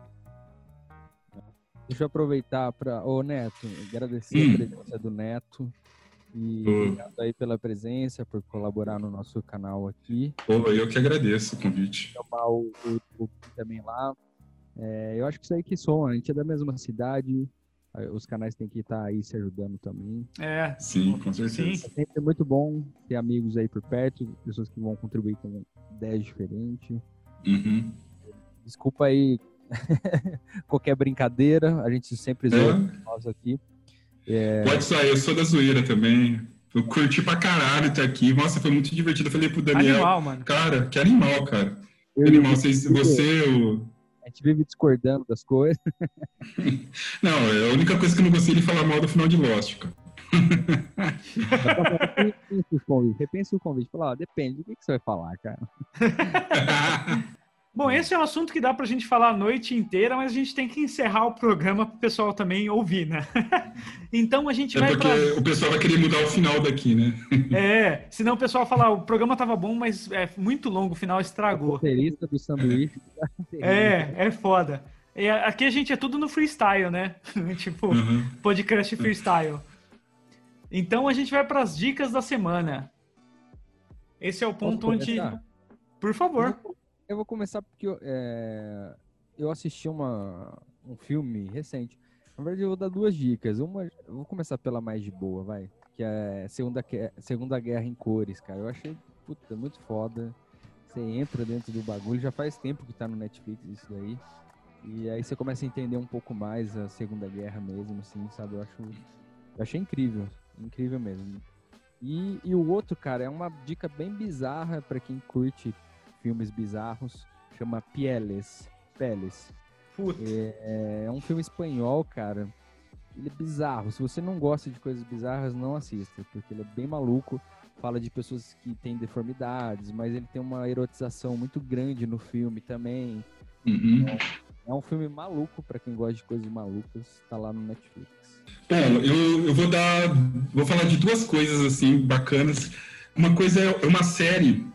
Deixa eu aproveitar para. Ô, Neto, agradecer Hum. a presença do Neto. E obrigado aí pela presença, por colaborar no nosso canal aqui. Pô, eu que agradeço o convite. Chamar o, o YouTube também lá. É, eu acho que isso aí que soma, a gente é da mesma cidade, os canais têm que estar aí se ajudando também. É, Sim, com certeza. Sim. É sempre muito bom ter amigos aí por perto, pessoas que vão contribuir com ideias diferentes. Uhum. Desculpa aí qualquer brincadeira, a gente sempre zoa É, nós aqui. Pode sair, eu sou da zoeira também. Eu curti pra caralho estar aqui. Nossa, foi muito divertido. Eu falei pro Daniel, animal, mano. cara, que animal, cara. Que Eu e animal. Vocês, você, o... A gente vive discordando das coisas. Não, é a única coisa que eu não gostei de falar mal do final de Lost, cara. Repensa o convite. Repensa o convite. Fala, ó, depende, o que, que você vai falar, cara? Bom, esse é um assunto que dá pra gente falar a noite inteira, mas a gente tem que encerrar o programa pro pessoal também ouvir, né? então a gente É vai porque pra. o pessoal vai querer mudar o final daqui, né? É, senão o pessoal fala, o programa tava bom, mas é muito longo, o final O estragou. roteirista do sanduíche. tá. É, é foda. E a- aqui a gente é tudo no freestyle, né? tipo, Uhum. podcast freestyle. Então a gente vai pras dicas da semana. Esse é o ponto onde. Por favor. Eu vou começar porque eu, é, eu assisti uma, um filme recente. Na verdade, eu vou dar duas dicas. Uma, eu vou começar pela mais de boa, vai. Que é Segunda, Segunda Guerra em Cores, cara. Eu achei, puta, muito foda. Você entra dentro do bagulho, já faz tempo que tá no Netflix isso daí. E aí você começa a entender um pouco mais a Segunda Guerra mesmo, assim, sabe? Eu acho. Eu achei incrível. Incrível mesmo. E, e o outro, cara, é uma dica bem bizarra pra quem curte filmes bizarros. Chama Pieles. Peles. É, é um filme espanhol, cara. Ele é bizarro. Se você não gosta de coisas bizarras, não assista, porque ele é bem maluco. fala de pessoas que têm deformidades, mas ele tem uma erotização muito grande no filme também. Uhum. É um filme maluco para quem gosta de coisas malucas, tá lá no Netflix. Bom, eu, eu vou dar. Vou falar de duas coisas assim bacanas. Uma coisa é uma série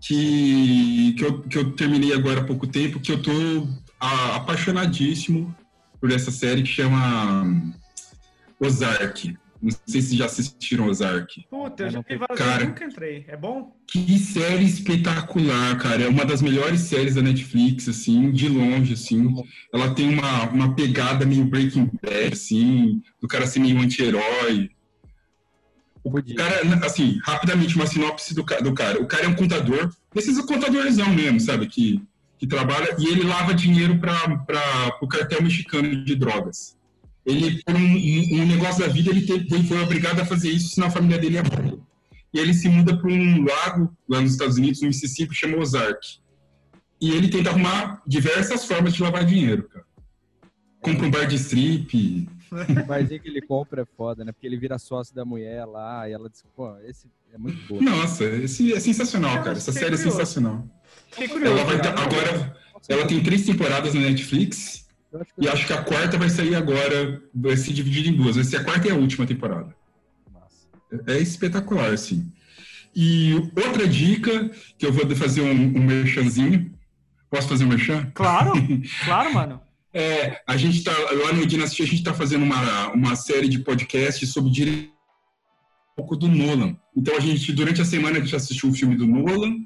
que, que, eu, que eu terminei agora há pouco tempo, que eu tô a, apaixonadíssimo por essa série que chama Ozark. Não sei se já assistiram Ozark. Puta, eu já vi várias Cara. vezes, nunca entrei. É bom? Que série espetacular, cara. É uma das melhores séries da Netflix, assim, de longe, assim. Ela tem uma, uma pegada meio Breaking Bad, assim, do cara ser meio anti-herói. O Podia. cara, assim, rapidamente, uma sinopse do, do cara. O cara é um contador, esses contadorzão mesmo, sabe, que, que trabalha, e ele lava dinheiro para o cartel mexicano de drogas. Ele, por um, um- um negócio da vida, ele teve, foi- foi obrigado a fazer isso, senão a família dele ia morrer. E ele se muda para um lago lá nos Estados Unidos, no Mississippi, chama Ozark. E ele tenta arrumar diversas formas de lavar dinheiro, cara. Compra um bar de strip. O barzinho que ele compra é foda, né? Porque ele vira sócio da mulher lá e ela diz, pô, esse é muito bom. Nossa, esse é sensacional, cara. Essa Fiquei série é sensacional. Fiquei curioso. Ela vai ter- agora, ela tem três temporadas na Netflix acho e acho que a quarta vai sair agora, vai se dividir em duas. Vai ser a quarta e a última temporada. Massa. É espetacular, assim. E outra dica, que eu vou fazer um, um merchanzinho. Posso fazer um merchan? Claro, claro, mano. É, a gente tá, lá no Dinastia, a gente está fazendo uma, uma série de podcasts sobre direito um pouco do Nolan. Então, a gente, durante a semana, a gente assistiu o filme do Nolan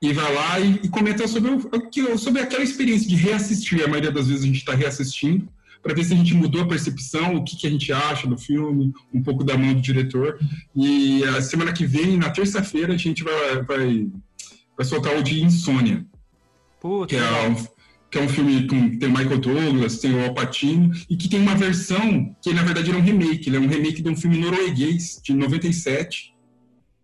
e vai lá e, e comenta sobre, o, sobre aquela experiência de reassistir. A maioria das vezes a gente está reassistindo para ver se a gente mudou a percepção, o que, que a gente acha do filme, um pouco da mão do diretor. E a semana que vem, na terça-feira, a gente vai, vai, vai soltar o de Insônia Puta, que é, um, que é um filme com tem o Michael Douglas, tem o Al Pacino, e que tem uma versão que na verdade ele é um remake, ele é um remake de um filme norueguês de 97,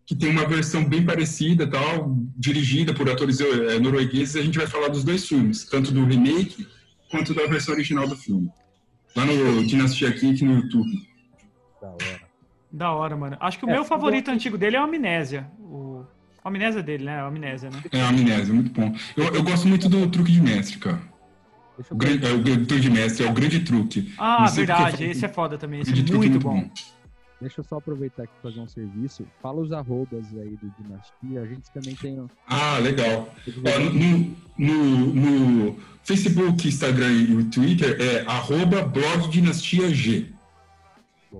que tem uma versão bem parecida, tal, dirigida por atores eh, noruegueses. A gente vai falar dos dois filmes, tanto do remake quanto da versão original do filme. Lá no Dinastia Geek no YouTube. Da hora. Da hora, mano. Acho que o É, meu favorito antigo dele é o Amnésia. O... a Amnésia dele, né? A Amnésia, né? É a Amnésia, muito bom. Eu, eu gosto muito do Truque de Mestre, cara. Deixa O grande, é, o truque de mestre, é o grande truque. Ah, porque verdade. Esse é foda também. Esse é truque muito bom. Deixa eu só aproveitar aqui e fazer um serviço. Fala os arrobas aí do Dinastia. A gente também tem. Ah, legal. No, no, no Facebook, Instagram e Twitter é arroba blog Dinastia G.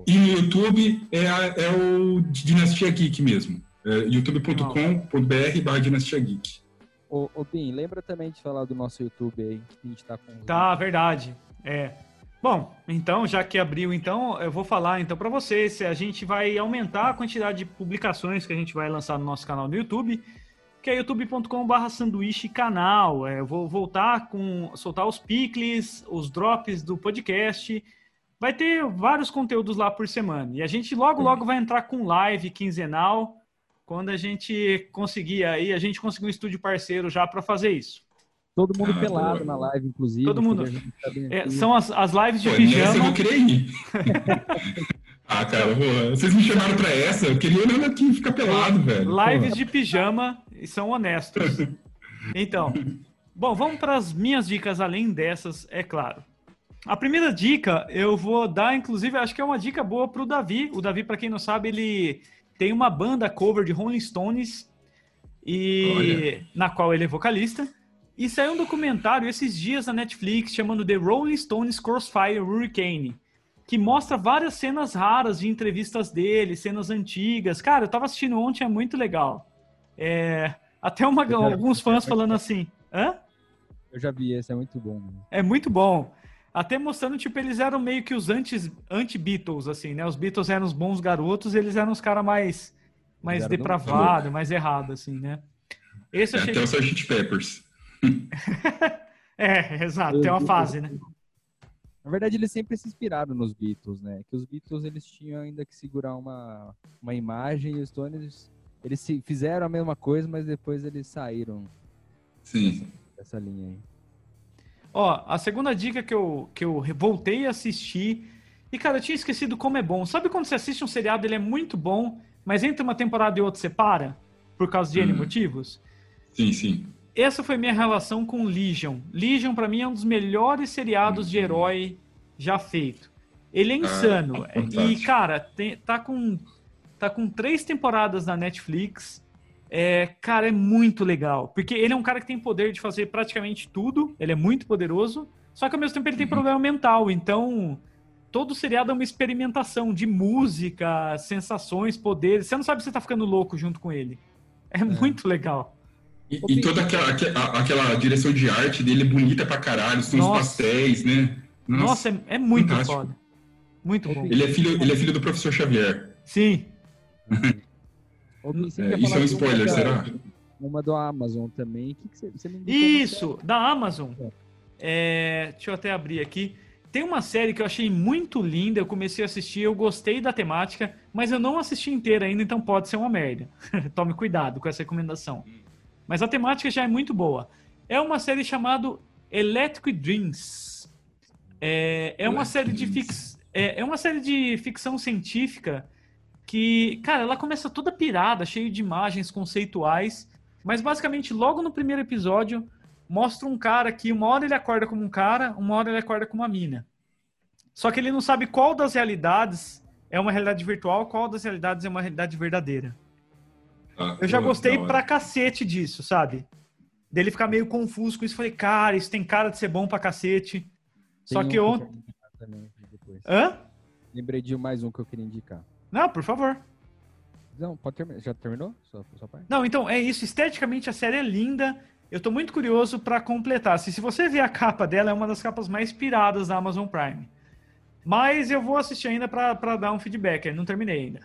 E no YouTube é, a- é o Dinastia Geek mesmo. É youtube.com.br barra Dinastia Geek. Ô, ô Bim, lembra também de falar do nosso YouTube aí, que a gente tá com. Tá, verdade. É. Bom, então, já que abriu, então, eu vou falar então para vocês. A gente vai aumentar a quantidade de publicações que a gente vai lançar no nosso canal do YouTube, que é youtube.com/barra sanduíche canal. É, eu vou voltar com soltar os picles, os drops do podcast. Vai ter vários conteúdos lá por semana. E a gente logo, logo vai entrar com live quinzenal. Quando a gente conseguir aí, a gente conseguir um estúdio parceiro já para fazer isso. Todo mundo Ah, pelado boa. na live, inclusive. Todo mundo. tá É, são as, as lives de Pô, eu pijama. vou querer ir. ah, cara, pô, vocês me chamaram pra essa, eu queria olhando aqui e ficar pelado, velho. Lives de pijama e são honestos. Então, bom, vamos para as minhas dicas além dessas, é claro. A primeira dica eu vou dar, inclusive, acho que é uma dica boa para o Davi. O Davi, para quem não sabe, ele tem uma banda cover de Rolling Stones e Olha. na qual ele é vocalista. E saiu um documentário esses dias na Netflix chamando The Rolling Stones Crossfire Hurricane, que mostra várias cenas raras de entrevistas dele, cenas antigas. Cara, eu tava assistindo ontem, é muito legal. É, até uma- alguns fãs falando assim, hã? Eu já vi esse, é muito bom. É muito bom. Até mostrando, tipo, eles eram meio que os anti-Beatles, assim, né? Os Beatles eram os bons garotos, eles eram os caras mais, mais depravados, mais errados, assim, né? Esse eu É, achei... até o Sgt. Peppers. É, exato, tem uma fase, né? Na verdade, eles sempre se inspiraram nos Beatles, né? Que os Beatles eles tinham ainda que segurar uma, uma imagem e os Stones eles se, fizeram a mesma coisa, mas depois eles saíram Sim. dessa linha aí. Ó, a segunda dica que eu, que eu voltei a assistir. E, cara, eu tinha esquecido como é bom. Sabe quando você assiste um seriado, ele é muito bom, mas entre uma temporada e outra você para, por causa de N Hum. motivos. Sim, sim. Essa foi minha relação com Legion. Legion, pra mim, é um dos melhores seriados de herói já feito. Ele é insano. e, fantástico. cara, tem- tá, com, tá com três temporadas na Netflix. É, cara, é muito legal. Porque ele é um cara que tem poder de fazer praticamente tudo. Ele é muito poderoso. Só que ao mesmo tempo ele tem Uhum. problema mental. Então, todo seriado é uma experimentação de música, sensações, poderes. Você não sabe se você tá ficando louco junto com ele. É, muito legal. E, e toda aquela, aquela, aquela direção de arte dele é bonita pra caralho, são os Nossa. pastéis, né? Nossa, é, é muito fantástico. foda. Muito bom. Ele é filho, ele é filho do professor Xavier. Sim. É, isso é um spoiler, da- será? Uma do Amazon também. Que, que você, você Isso, da Amazon. É, deixa eu até abrir aqui. Tem uma série que eu achei muito linda, eu comecei a assistir, eu gostei da temática, mas eu não assisti inteira ainda, então pode ser uma merda. Tome cuidado com essa recomendação. Mas a temática já é muito boa. É uma série chamada Electric Dreams. É, é uma Electric série de fix, é, é uma série de ficção científica que, cara, ela começa toda pirada, cheio de imagens conceituais, mas basicamente logo no primeiro episódio mostra um cara que uma hora ele acorda como um cara, uma hora ele acorda como uma mina. Só que ele não sabe qual das realidades é uma realidade virtual, qual das realidades é uma realidade verdadeira. Ah, Eu já gostei pra cacete disso, sabe? Dele ficar meio confuso com isso. Falei, cara, isso tem cara de ser bom pra cacete. Só Tem que um eu ontem. Hã? Lembrei de mais um que eu queria indicar. Não, por favor. Não, pode terminar. Já terminou? Sua, sua parte? Não, então é isso. Esteticamente a série é linda. Eu tô muito curioso pra completar. Se, se você ver a capa dela, é uma das capas mais piradas da Amazon Prime. Mas eu vou assistir ainda pra, pra dar um feedback. Eu não terminei ainda.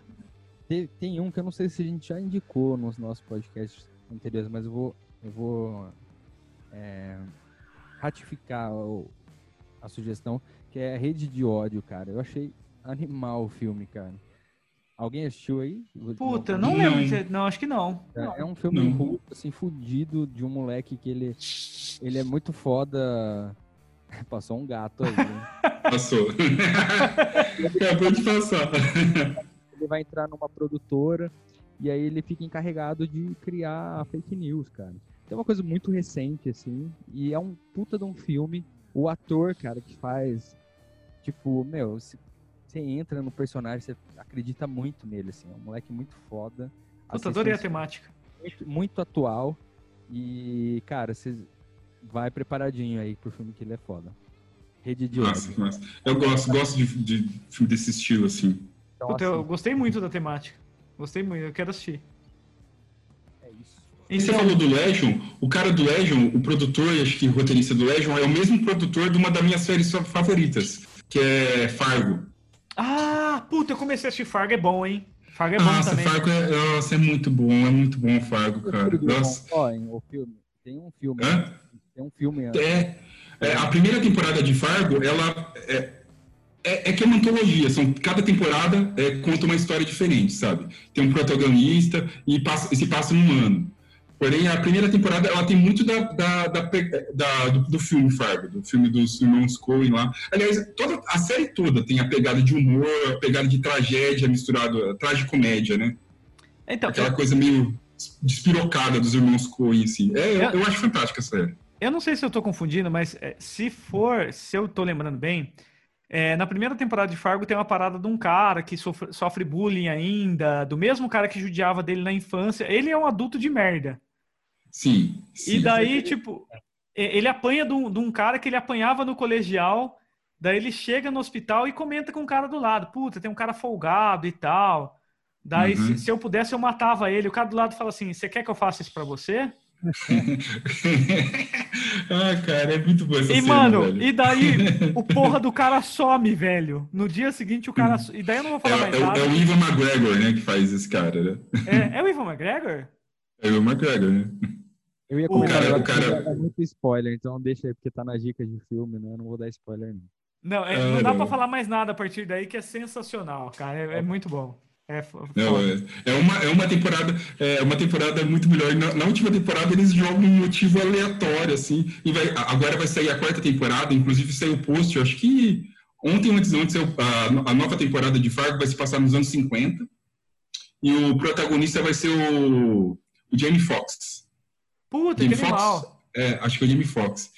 Tem, tem um que eu não sei se a gente já indicou nos nossos podcasts anteriores, mas eu vou, eu vou é, ratificar o- a sugestão, que é Rede de Ódio, cara. Eu achei animal o filme, cara. Alguém assistiu aí? Puta, não Não. lembro. Não, acho que não. É, é um filme Não. ruim, assim, fudido de um moleque que ele, ele é muito foda. Passou um gato aí. né? Passou. Acabou de passar. ele vai entrar numa produtora e aí ele fica encarregado de criar fake news, cara. Então é uma coisa muito recente, assim, e é um puta de um filme. O ator, cara, que faz, tipo, meu, você entra no personagem, você acredita muito nele, assim, é um moleque muito foda. Puta, adorei a temática. muito, muito atual e, cara, você vai preparadinho aí pro filme que ele é foda. Rede de Nossa, ódio. nossa. Eu gosto, gosto de, de filme desse estilo, assim. Então, Puta, eu assim, gostei muito da temática. Gostei muito, eu quero assistir. é isso. E você falou do Legion, o cara do Legion, o produtor e acho que o roteirista do Legion é o mesmo produtor de uma das minhas séries favoritas, que é Fargo. Ah, puta, eu comecei a assistir Fargo, é bom, hein? Fargo é bom Nossa, também. Fargo é, nossa, é muito bom, é muito bom o Fargo, cara. Bom. Nossa. Ó, hein, o filme. Tem um filme. Hã? Tem um filme. É, é, a primeira temporada de Fargo, ela é, é, é que é uma antologia, são, cada temporada é, conta uma história diferente, sabe? Tem um protagonista e, passa, e se passa num ano. Porém, a primeira temporada, ela tem muito da, da, da da- do, do filme Fargo, do filme dos irmãos Coen lá. Aliás, toda, a série toda tem a pegada de humor, a pegada de tragédia misturado, tragicomédia, né? Então, Aquela coisa meio despirocada dos irmãos Coen, assim. É, eu, eu acho fantástica a série. Eu não sei se eu tô confundindo, mas é, se for, se eu tô lembrando bem, é, na primeira temporada de Fargo tem uma parada de um cara que sofre, sofre bullying ainda, do mesmo cara que judiava dele na infância. Ele é um adulto de merda. Sim. sim. E daí, tipo, ele apanha de um, de um cara que ele apanhava no colegial, daí ele chega no hospital e comenta com o cara do lado. Puta, tem um cara folgado e tal. Daí, Uhum. se, se eu pudesse, eu matava ele. O cara do lado fala assim: Você quer que eu faça isso pra você? ah, cara, é muito boa essa E, cena, mano, velho. e daí o porra do cara some, velho. No dia seguinte o cara. so- E daí eu não vou É, falar mais é nada. é o Ivan McGregor, né, que faz esse cara, né? É, é o Ivan McGregor? É o Ivan McGregor, né? Eu ia O comentar cara- agora o cara- muito spoiler, então deixa aí, porque tá nas dicas de filme, né? Eu não vou dar spoiler, não. Não, é, não dá Cara. pra falar mais nada a partir daí, que é sensacional, cara. É, é muito bom. É, Não, é, é uma, é uma temporada é uma temporada muito melhor. Na, na última temporada eles jogam um motivo aleatório, assim. E vai, agora vai sair a quarta temporada, inclusive saiu o post, eu acho que ontem ou antes de ontem saiu a, a nova temporada de Fargo vai se passar nos anos 50. e o protagonista vai ser o, o Jamie Foxx. Puta, Jamie que animal. É, acho que é o Jamie Foxx.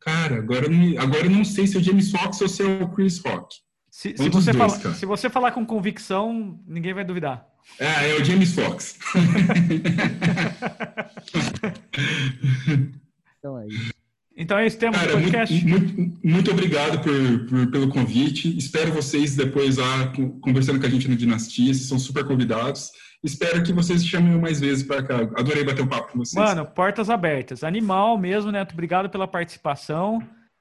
Cara, agora, eu não- agora eu não sei se é o James Fox ou se é o Chris Rock. Se, se você dois, fala- se você falar com convicção, ninguém vai duvidar. É, é o James Fox. Então é isso. Então é isso, temos o Cara, muito, podcast. muito, muito obrigado por, por- pelo convite. Espero vocês depois lá conversando com a gente no Dinastia. Vocês são super convidados. Espero que vocês chamem mais vezes para cá. Adorei bater um papo com vocês. Mano, portas abertas. Animal mesmo, Neto. Obrigado pela participação.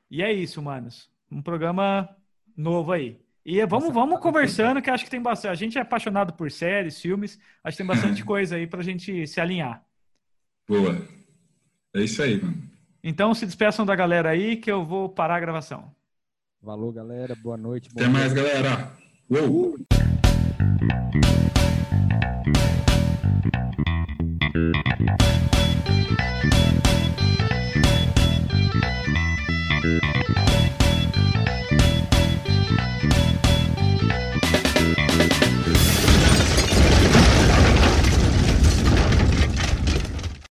E é isso, manos. Um programa novo aí. E vamos, Nossa, vamos tá conversando, que acho que tem bastante. A gente é apaixonado por séries, filmes. Acho que tem bastante coisa aí pra gente se alinhar. Boa. É isso aí, mano. Então se despeçam da galera aí que eu vou parar a gravação. Valeu, galera. Boa noite. Até dia. mais, galera. Uou. Thank